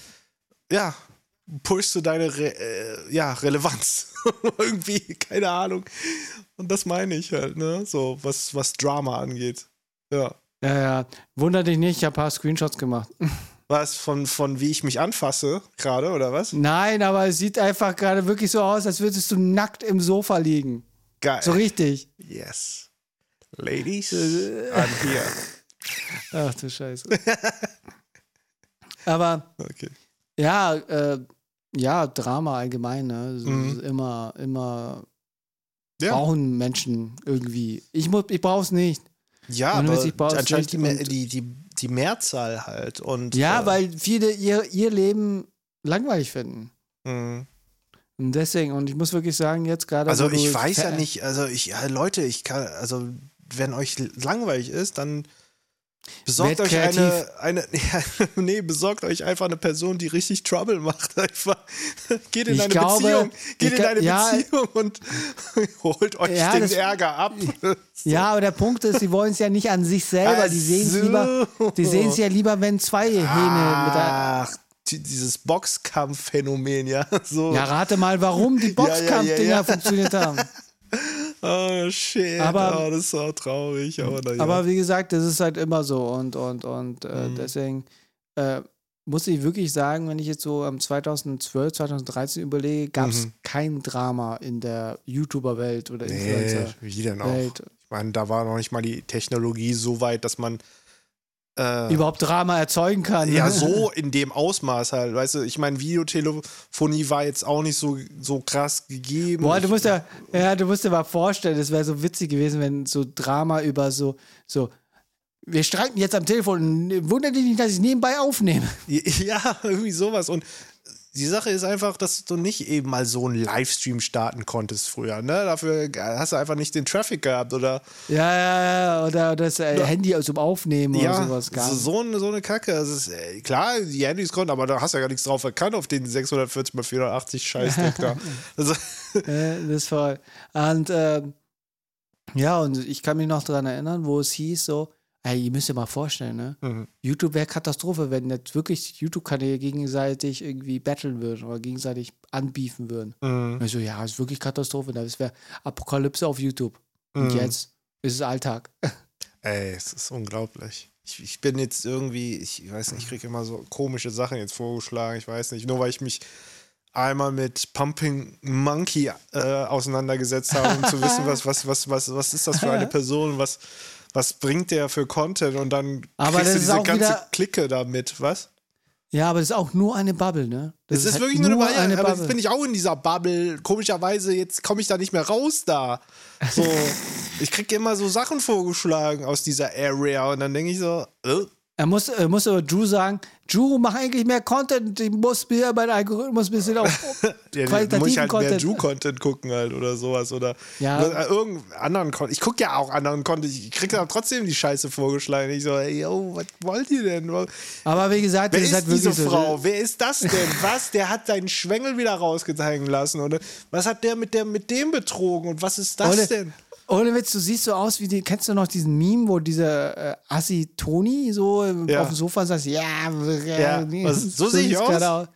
ja, pushst du deine Re äh, ja, Relevanz. Irgendwie, keine Ahnung. Und das meine ich halt, ne? So, was, was Drama angeht. Ja. Ja, ja. Wunder dich nicht, ich habe ein paar Screenshots gemacht. Was von, von wie ich mich anfasse, gerade, oder was? Nein, aber es sieht einfach gerade wirklich so aus, als würdest du nackt im Sofa liegen. Geil. So richtig. Yes. Ladies, I'm here. Ach du Scheiße. aber Okay. ja, äh, ja, Drama allgemein, ne? So, Mhm. Immer, immer Ja, brauchen Menschen irgendwie. Ich, muss- ich brauch's nicht. Ja aber anscheinend die, die, die, die Mehrzahl halt. Und, Ja, äh, weil viele ihr, ihr Leben langweilig finden. mh. Und deswegen, und ich muss wirklich sagen, jetzt gerade. Also ich weiß ja nicht, also ich, ja, Leute, ich kann, also wenn euch langweilig ist, dann besorgt Werd euch kreativ. eine, eine ja, nee, besorgt euch einfach eine Person, die richtig Trouble macht. Einfach. Geht in Ich eine glaube, Beziehung, geht in eine ja. Beziehung und holt euch Ja, den das- Ärger ab. Ja, aber der Punkt ist, sie wollen es ja nicht an sich selber. Die sehen es so. lieber, die sehen es ja lieber, wenn zwei Hähne mit. Ach, die- dieses Boxkampfphänomen, ja. So. Ja, rate mal, warum die Boxkampfdinger funktioniert haben. Oh shit, Aber- oh, das ist so traurig. Aber, ja. Aber wie gesagt, das ist halt immer so. Und, und, und äh, Mhm. deswegen äh, muss ich wirklich sagen, wenn ich jetzt so am 2012, 2013 überlege, gab es Mhm. kein Drama in der YouTuber-Welt oder nee, Influencer-Welt. wie denn auch? Ich meine, da war noch nicht mal die Technologie so weit, dass man äh, Überhaupt Drama erzeugen kann. ja so in dem Ausmaß halt, weißt du, ich meine, Videotelefonie war jetzt auch nicht so, so krass gegeben. Boah, du musst ja, ja, du musst dir mal vorstellen, es wäre so witzig gewesen, wenn so Drama über so, so, wir streiten jetzt am Telefon, wundert dich nicht, dass ich nebenbei aufnehme. Ja, irgendwie sowas. Und die Sache ist einfach, dass du nicht eben mal so einen Livestream starten konntest früher. Ne? Dafür hast du einfach nicht den Traffic gehabt oder Ja, ja, ja, oder das äh, Handy zum Aufnehmen oder ja, sowas. Gar so, so, eine, so eine Kacke. Es ist, äh, klar, die Handys konnten, aber da hast du ja gar nichts drauf erkannt auf den 640 x 480 Scheißdreck da. Also, Äh, das ist voll. Und ähm, ja, und ich kann mich noch daran erinnern, wo es hieß so, ey, ihr müsst ihr mal vorstellen, ne? Mhm. YouTube wäre Katastrophe, wenn jetzt wirklich YouTube-Kanäle gegenseitig irgendwie battlen würden oder gegenseitig anbiefen würden. mhm. Und ich so, ja, ist wirklich Katastrophe. Das wäre Apokalypse auf YouTube. Und Mhm. jetzt ist es Alltag. Ey, es ist unglaublich. Ich, ich bin jetzt irgendwie, ich weiß nicht, ich kriege immer so komische Sachen jetzt vorgeschlagen. Ich weiß nicht, nur weil ich mich einmal mit Pumping Monkey äh, auseinandergesetzt habe, um zu wissen, was, was, was, was, was ist das für eine Person, was, was bringt der für Content und dann Aber kriegst du diese ganze wieder- Clique damit, was? Ja, aber das ist auch nur eine Bubble, ne? Das Es ist, halt wirklich nur eine Bubble, aber jetzt Bubble. bin ich auch in dieser Bubble. Komischerweise, jetzt komme ich da nicht mehr raus da. So, ich kriege immer so Sachen vorgeschlagen aus dieser Area und dann denke ich so, äh, Er muss, er muss aber Drew sagen, Drew, mach eigentlich mehr Content, ich muss mir mein Algorithmus ein bisschen auf Ja, qualitativen muss ich halt mehr Content. Ju-Content gucken halt oder sowas oder Ja. oder irgendeinen anderen Content. Ich gucke ja auch anderen Content. Ich kriege da trotzdem die Scheiße vorgeschlagen. Ich so, ey, yo, was wollt ihr denn? Aber wie gesagt, Wer ist, ist halt diese so. Frau? Wer ist das denn? Was? Der hat seinen Schwengel wieder rausgehängen lassen. Oder was hat der mit, der mit dem betrogen? Und was ist das Ohne, denn? Ohne Witz, du siehst so aus wie die, kennst du noch diesen Meme, wo dieser äh, Assi Toni so äh, Ja. auf dem Sofa saß, ja, Ja, was- so sehe ich aus? gerade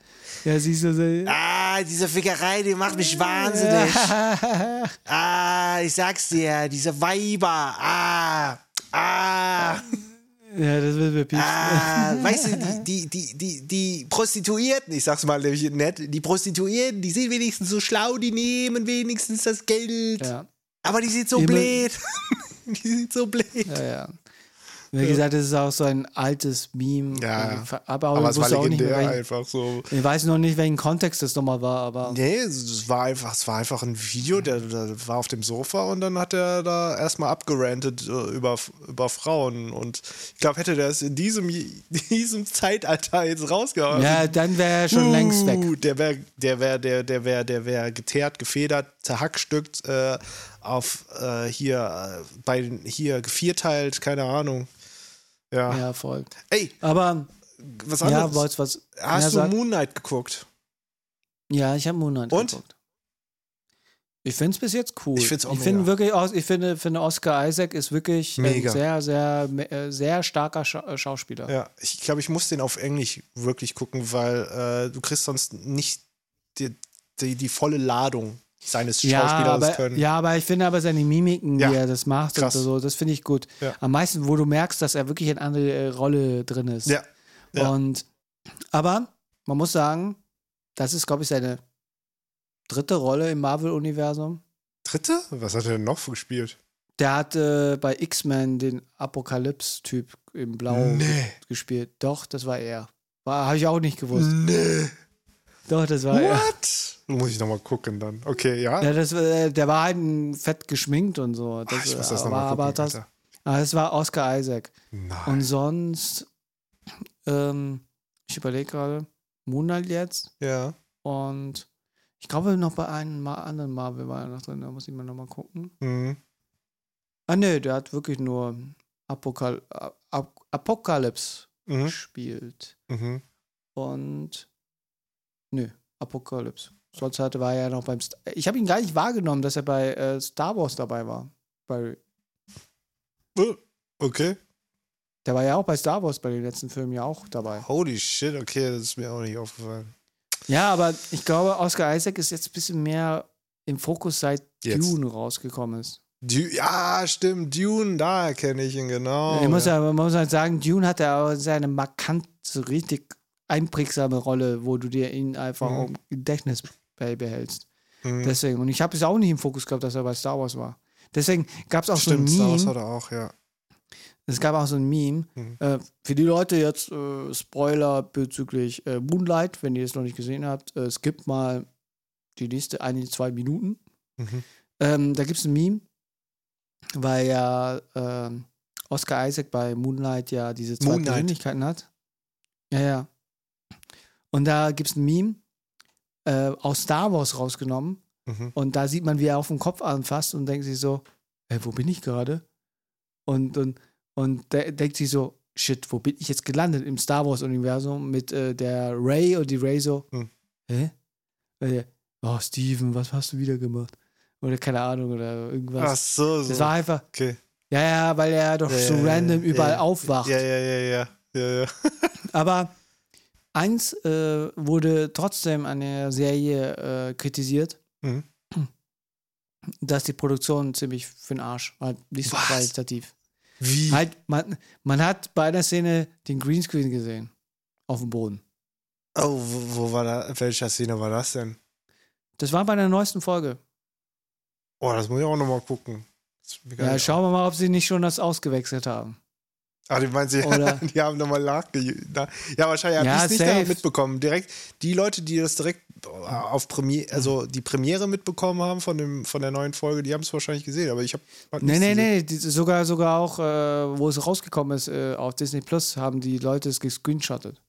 Ja, siehst du so. Ah, diese Fickerei, die macht mich wahnsinnig. Ah, ich sag's dir, diese Weiber. Ah, ah. Ja, das wird mir piepsen. Ah, weißt du, die, die, die, die, die Prostituierten, ich sag's mal nämlich nett, die Prostituierten, die sind wenigstens so schlau, die nehmen wenigstens das Geld. Ja, Aber die sind so Immer- blöd. die sind so blöd. ja, ja. Wie gesagt, das ist auch so ein altes Meme. Ja, aber, Aber es war wusste auch nicht, legendär mehr, welchen, einfach so. ich weiß noch nicht, welchen Kontext das nochmal war, aber Nee, es war einfach, es war einfach ein Video, der, der war auf dem Sofa und dann hat er da erstmal abgerantet äh, über, über Frauen. Und ich glaube, hätte der es in diesem, diesem Zeitalter jetzt rausgehauen. ja, dann wäre er schon längst weg. Uh, Der wäre der wär, der, der wär, der wär geteert, gefedert, zerhackstückt, äh, auf äh, hier, äh, bei hier gevierteilt, keine Ahnung. Ja. Ja, voll. Ey, Aber was ja, anderes. wollt's was. Hast ja, du sag- Moon Knight geguckt? Ja, ich habe Moonlight Und? geguckt. Ich finde es bis jetzt cool. Ich find's auch ich finde mega. wirklich, ich finde, finde Oscar Isaac ist wirklich Mega. ein sehr, sehr, äh, sehr starker Scha äh, Schauspieler. Ja, ich glaube, ich muss den auf Englisch wirklich gucken, weil äh, du kriegst sonst nicht die, die, die volle Ladung seines Ja, Schauspielers aber, können. ja, aber ich finde aber seine Mimiken, Ja, wie er das macht krass. und so, das finde ich gut. Ja. Am meisten, wo du merkst, dass er wirklich in eine andere äh, Rolle drin ist. Ja, ja. Und aber man muss sagen, das ist, glaube ich, seine dritte Rolle im Marvel-Universum. Dritte? Was hat er denn noch gespielt? Der hat äh, bei X-Men den Apokalypse-Typ im Blau Nee. gespielt. Doch, das war er. War, habe ich auch nicht gewusst. Nee. Doch, das war er. What? Muss ich nochmal gucken dann. Okay, ja. Ja, das, äh, der war halt fett geschminkt und so. Das, Ah, ich muss äh, das war, nochmal gucken. aber das, ah, das war Oscar Isaac. Nein. Und sonst, ähm, ich überlege gerade, Moonlight jetzt ja. und ich glaube noch bei einem Ma anderen Marvel war er noch drin, da muss ich mal nochmal gucken. Mhm. Ah ne, der hat wirklich nur Apokal Ap Apocalypse Mhm. gespielt. Mhm. Und nö, Apocalypse. Sonst hatte, war er ja noch beim St Ich habe ihn gar nicht wahrgenommen, dass er bei äh, Star Wars dabei war. Bei, Oh, Okay. der war ja auch bei Star Wars bei den letzten Filmen ja auch dabei. Holy shit, okay, das ist mir auch nicht aufgefallen. Ja, aber ich glaube, Oscar Isaac ist jetzt ein bisschen mehr im Fokus, seit Jetzt. Dune rausgekommen ist. Du ja, stimmt, Dune, da erkenne ich ihn genau. ich muss ja. man muss halt sagen, Dune hat ja auch seine markant, so richtig einprägsame Rolle, wo du dir ihn einfach Mhm. im Gedächtnis bei behältst. Mhm. Deswegen. Und ich habe es auch nicht im Fokus gehabt, dass er bei Star Wars war. Deswegen gab es auch Stimmt, so Star ein Wars Meme. hat er auch, ja. Es gab auch so ein Meme. Mhm. Äh, für die Leute jetzt äh, Spoiler bezüglich äh, Moonlight, wenn ihr es noch nicht gesehen habt, äh, skippt mal die nächste eine, zwei Minuten. Mhm. Ähm, da gibt es ein Meme, weil ja ähm, Oscar Isaac bei Moonlight ja diese zwei. Persönlichkeiten hat. Ja, ja. Und da gibt es ein Meme äh, aus Star Wars rausgenommen. Mhm. Und da sieht man, wie er auf den Kopf anfasst und denkt sich so, ey, wo bin ich gerade? Und, und, und der denkt sich so, shit, wo bin ich jetzt gelandet im Star Wars-Universum mit äh, der Ray und die Ray so, Hm. hä? Äh, oh, Steven, was hast du wieder gemacht? Oder keine Ahnung, oder irgendwas. Ach so, so. Das war einfach, okay. ja, ja, weil er doch Ja, so ja, random ja, überall aufwacht. Ja, ja, ja, ja. ja, ja. Aber eins äh, wurde trotzdem an der Serie äh, kritisiert, Mhm. dass die Produktion ziemlich für den Arsch, halt nicht so Was? qualitativ. Wie? Halt, man, man hat bei einer Szene den Greenscreen gesehen. Auf dem Boden. Oh, wo, wo war da? Welcher Szene war das denn? Das war bei der neuesten Folge. Oh, das muss ich auch nochmal gucken. Ja, schauen wir mal, ob sie nicht schon das ausgewechselt haben. Ach, die meinen sie, Oder- die haben nochmal nachge... Na, ja, wahrscheinlich habe Ja, ich es nicht safe. da mitbekommen. Direkt, die Leute, die das direkt auf Premiere, also die Premiere mitbekommen haben von, dem, von der neuen Folge, die haben es wahrscheinlich gesehen, aber ich habe Nee, nee, nee. Die, sogar, sogar auch, äh, wo es rausgekommen ist, äh, auf Disney Plus, haben die Leute es gescreenshottet.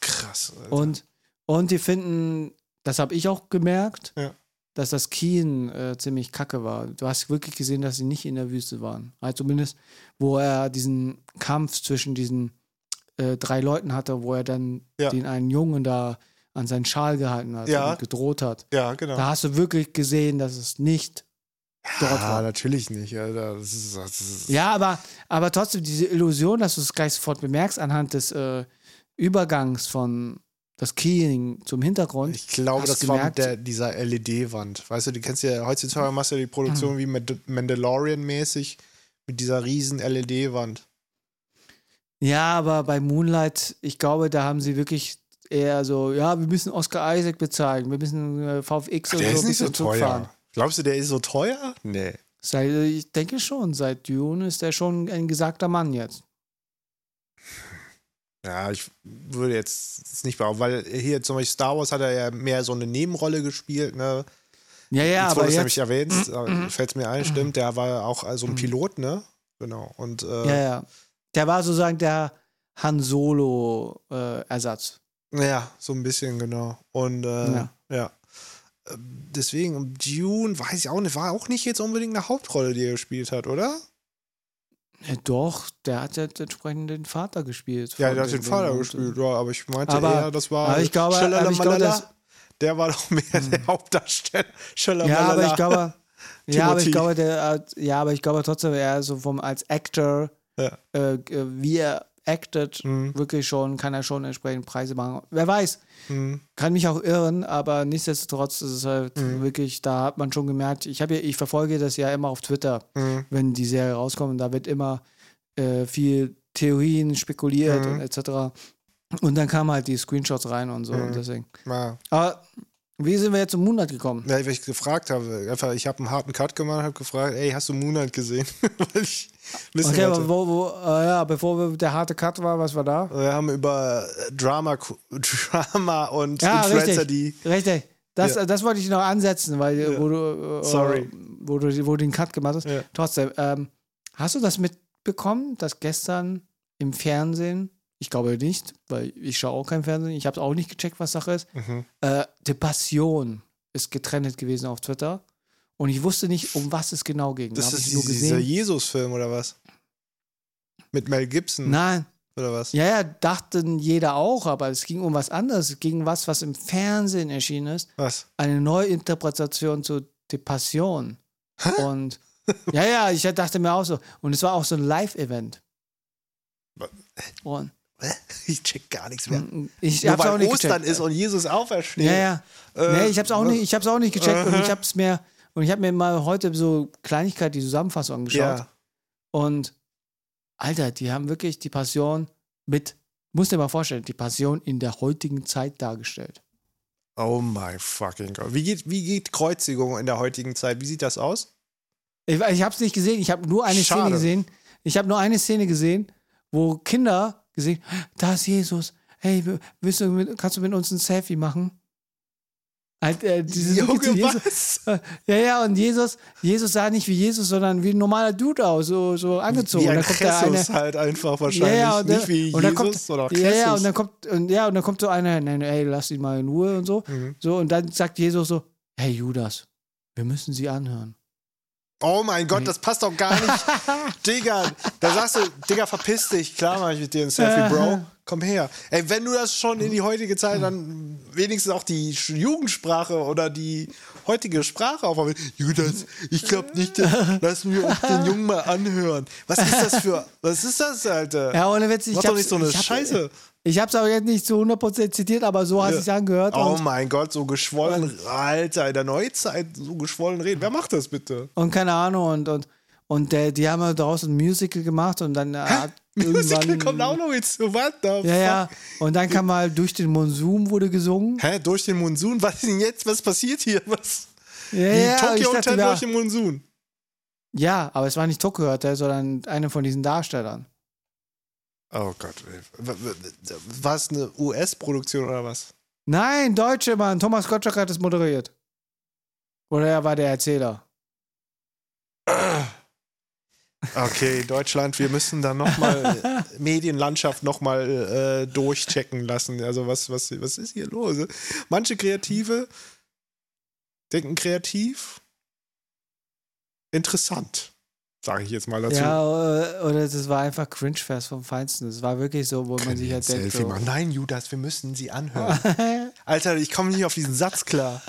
Krass. Alter. Und, und die finden, das habe ich auch gemerkt, Ja. Dass das Keen äh, ziemlich kacke war. Du hast wirklich gesehen, dass sie nicht in der Wüste waren. Also zumindest, wo er diesen Kampf zwischen diesen äh, drei Leuten hatte, wo er dann Ja. den einen Jungen da an seinen Schal gehalten hat Ja. und gedroht hat. ja, genau. Da hast du wirklich gesehen, dass es nicht dort ah, war. natürlich nicht, Alter. Das ist, das ist, Ja, aber, aber trotzdem diese Illusion, dass du es gleich sofort bemerkst anhand des äh, Übergangs von das Keying zum Hintergrund. Ich glaube, das du war mit gemerkt- der, dieser LED-Wand. Weißt du, du kennst ja, heutzutage machst du ja die Produktion wie Mand- Mandalorian-mäßig mit dieser riesen LED-Wand. Ja, aber bei Moonlight, ich glaube, da haben sie wirklich eher so, ja, wir müssen Oscar Isaac bezahlen, wir müssen äh, VFX und Der so ist ein nicht so teuer. Glaubst du, der ist so teuer? Nee. Seit, ich denke schon, seit Dune ist er schon ein gesagter Mann jetzt. Ja, ich würde jetzt nicht behaupten, weil hier zum Beispiel Star Wars hat er ja mehr so eine Nebenrolle gespielt, ne? Ja, ja, jetzt aber es jetzt, nämlich erwähnt, fällt mir ein, stimmt, der war ja auch so ein Pilot, ne? Genau. Und äh, ja, ja. Der war sozusagen der Han Solo-Ersatz. ja, so ein bisschen, genau. Und äh, Ja. ja. Äh, Deswegen, Dune, weiß ich auch nicht, war auch nicht jetzt unbedingt eine Hauptrolle, die er gespielt hat, oder? Ja, doch, der hat ja entsprechend den Vater gespielt. Ja, der hat den Vater gespielt, ja, aber ich meinte Aber- eher, das war aber ich glaube- aber ich glaube, das- der war doch mehr der Hauptdarsteller. Ja, aber ich glaube, ja, aber ich glaube, der, hat- ja, aber ich glaube trotzdem, er so vom als Actor, Ja. äh, äh, wie er acted, Mhm. wirklich schon, kann er schon entsprechend Preise machen. Wer weiß, Hm, kann mich auch irren, aber nichtsdestotrotz ist es halt Mhm. wirklich, da hat man schon gemerkt, ich habe ja, ich verfolge das ja immer auf Twitter, hm, wenn die Serie rauskommt, da wird immer äh, viel Theorien spekuliert Mhm. und etc. Und dann kamen halt die Screenshots rein und so Mhm. und deswegen. ja. Aber wie sind wir jetzt zum Moonlight gekommen? Ja, weil ich gefragt habe, einfach, ich habe einen harten Cut gemacht und habe gefragt, ey, hast du Moonlight gesehen? Weil ich wissen Okay, aber wo, wo, äh, ja, bevor wir, der harte Cut war, was war da? Wir haben über äh, Drama, Drama und Ja, Influencer, richtig. die. Richtig. Das, Ja. das wollte ich noch ansetzen, weil Ja. wo du, äh, Sorry. wo du wo du den Cut gemacht hast. Ja. Trotzdem, ähm, hast du das mitbekommen, dass gestern im Fernsehen, ich glaube nicht, weil ich schaue auch kein Fernsehen, ich habe auch nicht gecheckt, was Sache ist, Mhm. äh, die Passion ist getrennt gewesen auf Twitter und ich wusste nicht, um was es genau ging. Das Hab ist ich nur dieser gesehen. Jesus-Film oder was? Mit Mel Gibson Nein, oder was? ja, ja, dachten jeder auch, aber es ging um was anderes. Es ging um was, was im Fernsehen erschienen ist. Was? eine Neuinterpretation zu Die Passion. Und ja, ja, ich dachte mir auch so. Und es war auch so ein Live-Event. Und Ich check gar nichts mehr. ich Nur hab's auch weil nicht Ostern gecheckt. ist und Jesus aufersteht. Ja, ja. Äh, nee, ich hab's auch nicht, ich hab's auch nicht gecheckt und Aha. ich hab's mir und ich habe mir mal heute so Kleinigkeit die Zusammenfassung angeschaut Ja. und Alter, die haben wirklich die Passion mit muss dir mal vorstellen, die Passion in der heutigen Zeit dargestellt. Oh my fucking God. Wie geht, wie geht Kreuzigung in der heutigen Zeit? Wie sieht das aus? Ich, ich habe es nicht gesehen. Ich habe nur eine Schade. Szene gesehen. Ich habe nur eine Szene gesehen, wo Kinder gesehen, da ist Jesus. Hey, willst du mit, kannst du mit uns ein Selfie machen? Halt, äh, diese zu Jesus, was? ja, ja, und Jesus, Jesus sah nicht wie Jesus, sondern wie ein normaler Dude aus, so, so angezogen. Wie und ein dann kommt da eine, halt einfach wahrscheinlich. ja, ja, und, Nicht wie und dann Jesus kommt, oder ja, ja, Christus. und dann kommt, und, ja, und dann kommt so einer, nein, ey, lass ihn mal in Ruhe und so. Mhm. So, und dann sagt Jesus so, hey Judas, wir müssen sie anhören. Oh mein Gott, das passt doch gar nicht. Digga, da sagst du, Digga, verpiss dich. Klar mach ich mit dir ein Selfie, Bro. Komm her. Ey, wenn du das schon in die heutige Zeit, dann wenigstens auch die Jugendsprache oder die heutige Sprache auf. Judas, ich glaub nicht, dass- lass mir uns den Jungen mal anhören. Was ist das für, was ist das, Alter? Ja, ohne Witz, ich Mach doch nicht so eine ich hab- Scheiße. Ich habe es auch jetzt nicht zu 100% zitiert, aber so hat Ja. es sich angehört. Oh mein Gott, so geschwollen, Alter, in der Neuzeit so geschwollen reden. Wer macht das bitte? und keine Ahnung. Und, und, und der, die haben ja daraus ein Musical gemacht und dann äh, hat Musical kommt auch noch hinzu. What the ja, ja. Und dann kam mal durch den Monsum wurde gesungen. Hä, durch den Monsun? Was ist denn jetzt? Was passiert hier? Was? Ja, Die ja, und Tokyo Hotel durch den Monsun. ja, aber es war nicht Tokyo Hotel, sondern einer von diesen Darstellern. Oh Gott. War es eine US-Produktion oder was? Nein, Deutsche, Mann. Thomas Gottschalk hat es moderiert. Oder er war der Erzähler. Okay, Deutschland, wir müssen da nochmal Medienlandschaft nochmal äh, durchchecken lassen. Also was, was, was ist hier los? Manche Kreative denken kreativ. Interessant, sage ich jetzt mal dazu. Ja, oder, oder das war einfach Cringe-Fest vom Feinsten. Das war wirklich so, wo man Können sich wir ein halt denkt, Selfie so, machen? Nein, Judas, wir müssen sie anhören. Alter, ich komme nicht auf diesen Satz klar.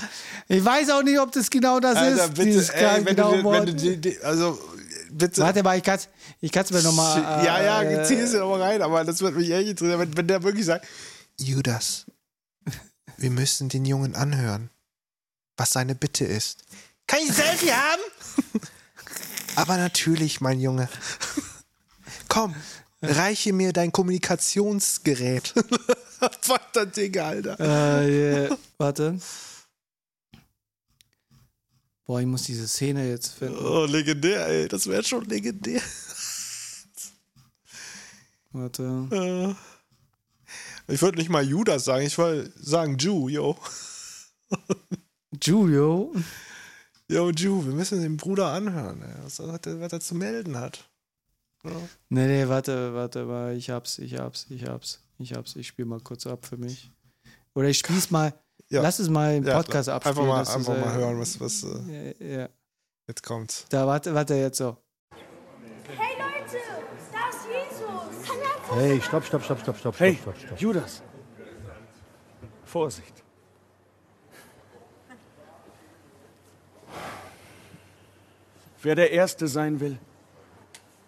Ich weiß auch nicht, ob das genau das Alter, ist. bitte, ey, wenn, genaue du, wenn du, die- die- also, bitte. Warte mal, ich kann es ich kann's mir nochmal. Äh, ja, ja, äh, zieh es ja nochmal rein, aber das wird mich echt interessieren, wenn, wenn der wirklich sagt, Judas, wir müssen den Jungen anhören, was seine Bitte ist. Kann ich ein Selfie haben? aber natürlich, mein Junge. Komm, reiche mir dein Kommunikationsgerät. Weiter Ding, Alter. Äh, yeah. Warte. Boah, ich muss diese Szene jetzt finden. Oh, legendär, ey. Das wäre schon legendär. Warte. Äh, ich würde nicht mal Judas sagen, ich wollte sagen Ju, yo. Julio. Yo, Ju, wir müssen den Bruder anhören, was, er, was er zu melden hat. Ja. Nee, nee, warte, warte, warte. Ich hab's, ich hab's, ich hab's. Ich hab's. Ich spiele mal kurz ab für mich. Oder ich spiel's mal. Ja. Lass es mal im Ja, Podcast abspielen. Einfach mal, einfach äh, mal hören, was, was äh, Ja, ja. jetzt kommt. Da, warte, warte, jetzt so. Hey Leute, da ist Jesus. Kann er Hey, stopp, stopp, stopp, stopp, stopp, Hey, stopp, stopp, stopp. Judas. Vorsicht. Wer der Erste sein will,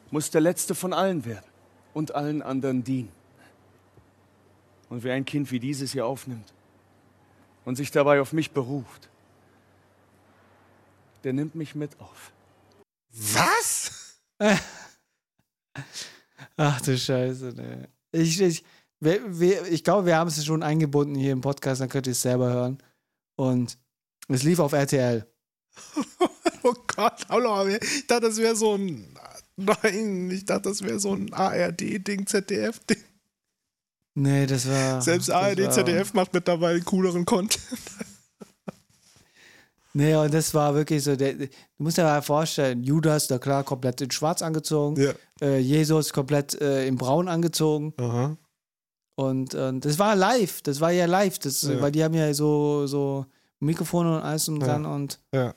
muss der Letzte von allen werden und allen anderen dienen. Und wer ein Kind wie dieses hier aufnimmt und sich dabei auf mich beruft, der nimmt mich mit auf. Was? Ach du Scheiße, ne. Ich, ich, wir, wir, ich glaube, wir haben es schon eingebunden hier im Podcast, dann könnt ihr es selber hören. Und es lief auf RTL. Gott, hallo, ich dachte, das wäre so ein. Nein, ich dachte, das wäre so ein ARD-Ding, ZDF-Ding. Nee, das war. Selbst das ARD, war, ZDF macht mittlerweile cooleren Content. Nee, und das war wirklich so. Der, du musst dir mal vorstellen, Judas, da klar, komplett in Schwarz angezogen. Ja. Äh, Jesus komplett äh, in Braun angezogen. Aha. Und äh, das war live. Das war ja live. Das, Ja. Weil die haben ja so, so Mikrofone und alles und Ja. dran. Und Ja.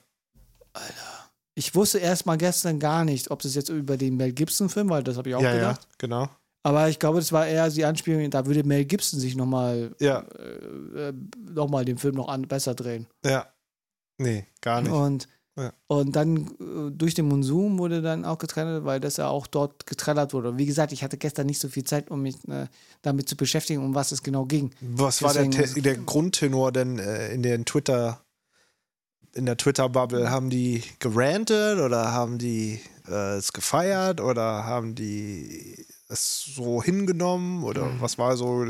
Ich wusste erst mal gestern gar nicht, ob das jetzt über den Mel Gibson-Film, weil das habe ich auch Ja, ja, gedacht. genau. Aber ich glaube, das war eher die Anspielung, da würde Mel Gibson sich nochmal Ja, äh, noch mal den Film noch an, besser drehen. ja. Nee, gar nicht. Und, Ja. und dann äh, durch den Monsum wurde dann auch getrennt, weil das ja auch dort getrellert wurde. Wie gesagt, ich hatte gestern nicht so viel Zeit, um mich äh, damit zu beschäftigen, um was es genau ging. Was war der, Deswegen- der Grundtenor denn äh, in den Twitter, in der Twitter-Bubble? Haben die gerantet oder haben die äh, es gefeiert oder haben die es so hingenommen oder Mhm. was war so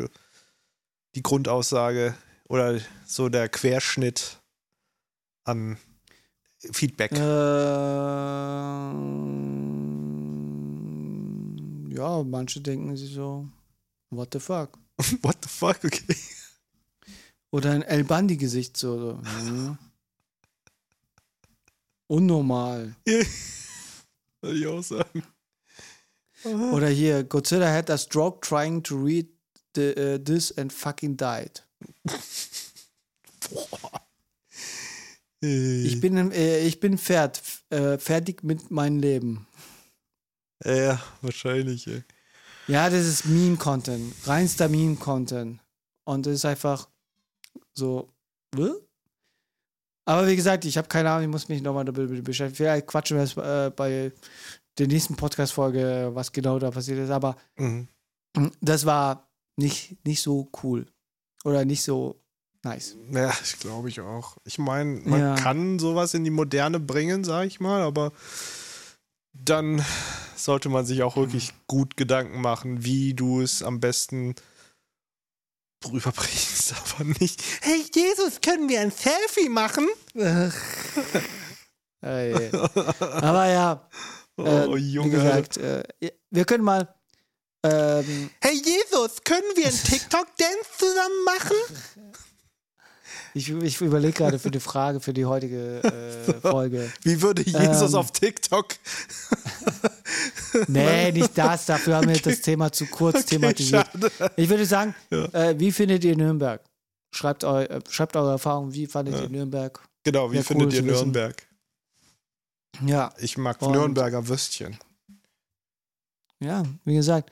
die Grundaussage oder so der Querschnitt an Feedback? Ähm, ja, manche denken sich so, what the fuck? What the fuck? Okay. Oder ein El Bandi-Gesicht so. so. Unnormal. Würde ich auch sagen. Oder hier, Godzilla had a stroke trying to read the, uh, this and fucking died. Ich bin, äh, ich bin fert, äh, fertig mit meinem Leben. Ja, wahrscheinlich. Ey. Ja, das ist Meme-Content. Reinster Meme-Content. Und das ist einfach so. Hä? Aber wie gesagt, ich habe keine Ahnung, ich muss mich nochmal damit beschäftigen. Vielleicht quatschen wir es äh, bei der nächsten Podcast-Folge, was genau da passiert ist. Aber Mhm. das war nicht, nicht so cool. Oder nicht so nice. Ja, ich glaube ich auch. Ich meine, man Ja. kann sowas in die Moderne bringen, sag ich mal, aber dann sollte man sich auch wirklich gut Gedanken machen, wie du es am besten rüberbringst, aber nicht. Hey Jesus, können wir ein Selfie machen? Aber ja, Oh, äh, wie Junge. gesagt, äh, wir können mal. Ähm, Hey Jesus, können wir einen TikTok-Dance zusammen machen? Ich ich überlege gerade für die Frage für die heutige äh, Folge. Wie würde Jesus Ähm. auf TikTok? Nee, nicht das. Dafür haben wir das Thema zu kurz thematisiert. schade. Ich würde sagen, äh, wie findet ihr Nürnberg? Schreibt, eu, äh, schreibt eure Erfahrungen, wie fandet ihr Nürnberg? Genau, wie Ja, cool findet ihr zu wissen. Nürnberg? Ja, Ich mag Und- Nürnberger Würstchen. ja, wie gesagt,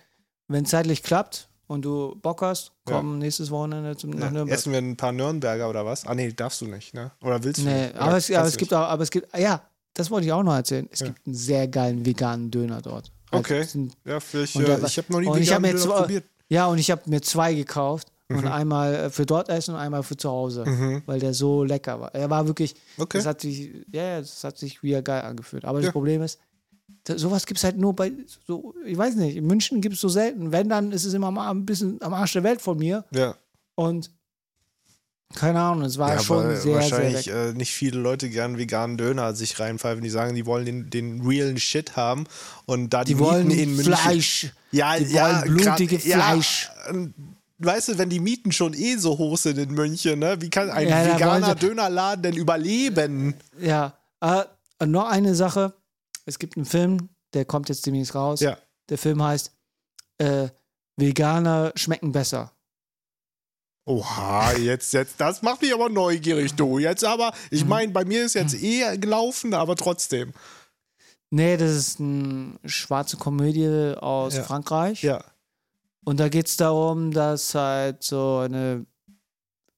wenn zeitlich klappt und du Bock hast, komm nächstes Wochenende zum, nach Ja, Nürnberg. essen wir ein paar Nürnberger oder was? Ah, nee, darfst du nicht, ne? Oder willst du Nee, nicht? Aber es, aber es gibt auch, aber es gibt, ja, das wollte ich auch noch erzählen. Es Ja. gibt einen sehr geilen veganen Döner dort. Also, Okay. sind- Ja, vielleicht. Und Ja, der- ich habe noch nie und veganen Döner zwei- probiert. Ja, und ich habe mir zwei gekauft. Und Mhm. einmal äh, für dort essen und einmal für zu Hause. Weil der so lecker war. Er war wirklich, Okay. das hat sich, ja, ja, das hat sich wieder geil angefühlt. Aber das Ja. Problem ist, da, sowas gibt es halt nur bei, so, ich weiß nicht, in München gibt es so selten. Wenn, dann ist es immer mal ein bisschen am Arsch der Welt von mir. Ja. Und Keine Ahnung, es war Ja, schon sehr, sehr wahrscheinlich äh, nicht viele Leute gern veganen Döner sich reinpfeifen. Die sagen, die wollen den, den realen Shit haben und da die, Die wollen in München. Fleisch. Ja, Die ja, wollen blutige grad- ja, Fleisch. ähm, weißt du, wenn die Mieten schon eh so hoch sind in München, ne? wie kann ein Ja, veganer Dönerladen denn überleben? Ja, äh, noch eine Sache. Es gibt einen Film, der kommt jetzt demnächst raus. Ja. Der Film heißt äh, Veganer schmecken besser. Oha, jetzt, jetzt, das macht mich aber neugierig, du. Jetzt aber, ich Mhm. meine, bei mir ist jetzt eh gelaufen, aber trotzdem. Nee, das ist eine schwarze Komödie aus Ja. Frankreich. Ja. Und da geht es darum, dass halt so eine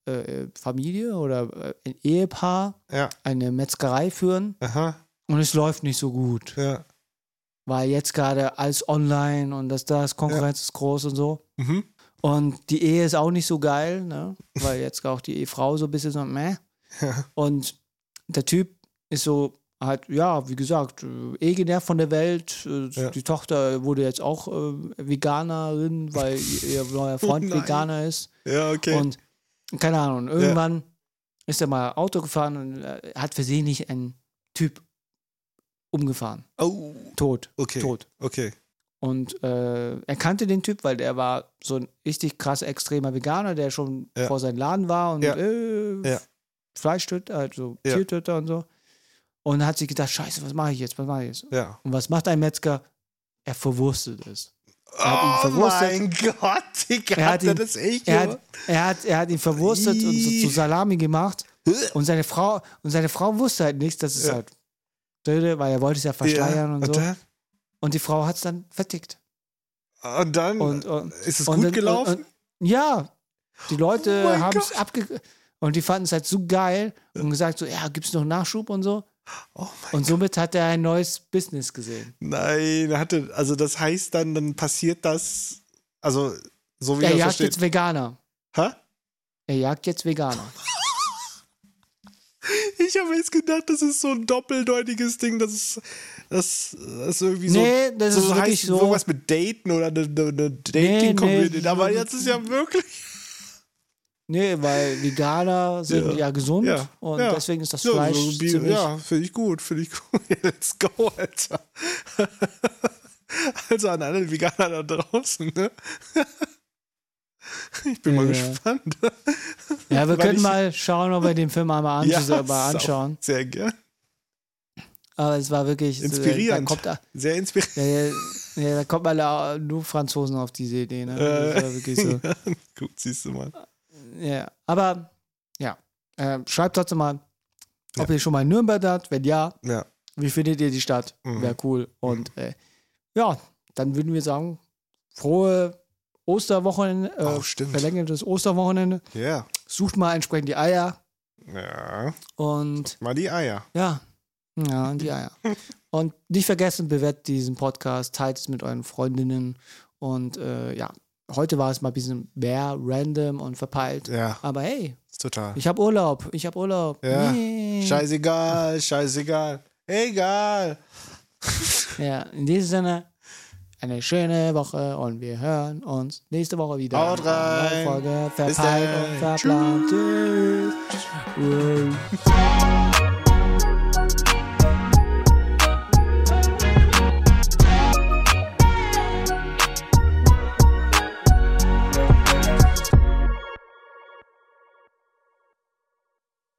äh, Familie oder äh, ein Ehepaar Ja. eine Metzgerei führen Aha. Und es läuft nicht so gut. Ja. Weil jetzt gerade alles online und das, das Konkurrenz ist groß und so. Mhm. Und die Ehe ist auch nicht so geil, ne? weil jetzt auch die Ehefrau so ein bisschen so, meh. Und der Typ ist so halt, ja, wie gesagt, äh, eh genervt von der Welt. Äh, Ja. Die Tochter wurde jetzt auch äh, Veganerin, weil ihr neuer Freund Oh. Veganer ist. Ja, okay. Und keine Ahnung, irgendwann ist er mal Auto gefahren und äh, hat versehentlich einen Typ umgefahren. oh, Tot. okay. Tot. Okay. Und äh, er kannte den Typ, weil der war so ein richtig krass extremer Veganer, der schon Ja. vor seinem Laden war und Ja. äh, Ja. Fleischtöter, also Ja. Tiertöter und so. Und hat sich gedacht, scheiße, was mache ich jetzt, was mache ich jetzt? Ja. Und was macht ein Metzger? Er verwurstet es. ihn Oh verwurstet. mein Gott, Digga, Er hat er ihn- das echt Er hat, er hat, er hat ihn verwurstet und so zu Salami gemacht. Und seine Frau, und seine Frau wusste halt nichts, dass es Ja. halt Döde, weil er wollte es ja verschleiern Ja. und so. dann? Und die Frau hat es dann vertickt. Und dann Und, und, ist es gut dann- gelaufen? Ja, die Leute Oh haben es Gott. abge... Und die fanden es halt so geil und gesagt so, ja, gibt's noch Nachschub und so. oh Und somit hat er ein neues Business gesehen. Nein, hatte, also das heißt dann, dann passiert das, also so wie Er das jagt versteht. jetzt Veganer. Hä? Er jagt jetzt Veganer. Ich habe jetzt gedacht, das ist so ein doppeldeutiges Ding, das ist, das, ist irgendwie so. Nee, das so ist heißt wirklich so. Irgendwas mit Daten oder eine, eine, Dating-Community. nee, aber so- jetzt ist ja wirklich. Nee, weil Veganer sind Ja. ja, gesund Ja, und ja. deswegen ist das Fleisch so ziemlich... ja finde ich gut, finde ich gut. Let's go, Alter. Also an alle Veganer da draußen, ne? Ich bin mal Ja. gespannt. Ja, wir Weil können mal schauen, ob wir den Film einmal Ja, anschauen. Sehr gern. Aber es war wirklich... Inspirierend. Da kommt, Sehr inspirierend. ja, ja, da kommt mal nur Franzosen auf diese Idee. Ne? Äh. Das war wirklich so. Gut, siehst du mal. Ja, aber ja, äh, schreibt trotzdem mal, ob Ja. ihr schon mal in Nürnberg seid. Wenn ja, Ja. wie findet ihr die Stadt? Mhm. Wäre cool. Und äh, ja, dann würden wir sagen, frohe Osterwochenende, äh, Oh, verlängertes Osterwochenende. Ja. Sucht mal entsprechend die Eier Ja. und Mal die Eier. ja, ja, die Eier. und nicht vergessen, bewertet diesen Podcast, teilt es mit euren Freundinnen und äh, ja, heute war es mal ein bisschen mehr random und verpeilt. Ja, Aber hey, total. ich habe Urlaub, ich habe Urlaub. Ja. Nee. Scheißegal, scheißegal. Egal. Ja, in diesem Sinne, eine schöne Woche und wir hören uns nächste Woche wieder. Haut rein. Folge Verpeilt und verplant. Tschüss. Tschüss.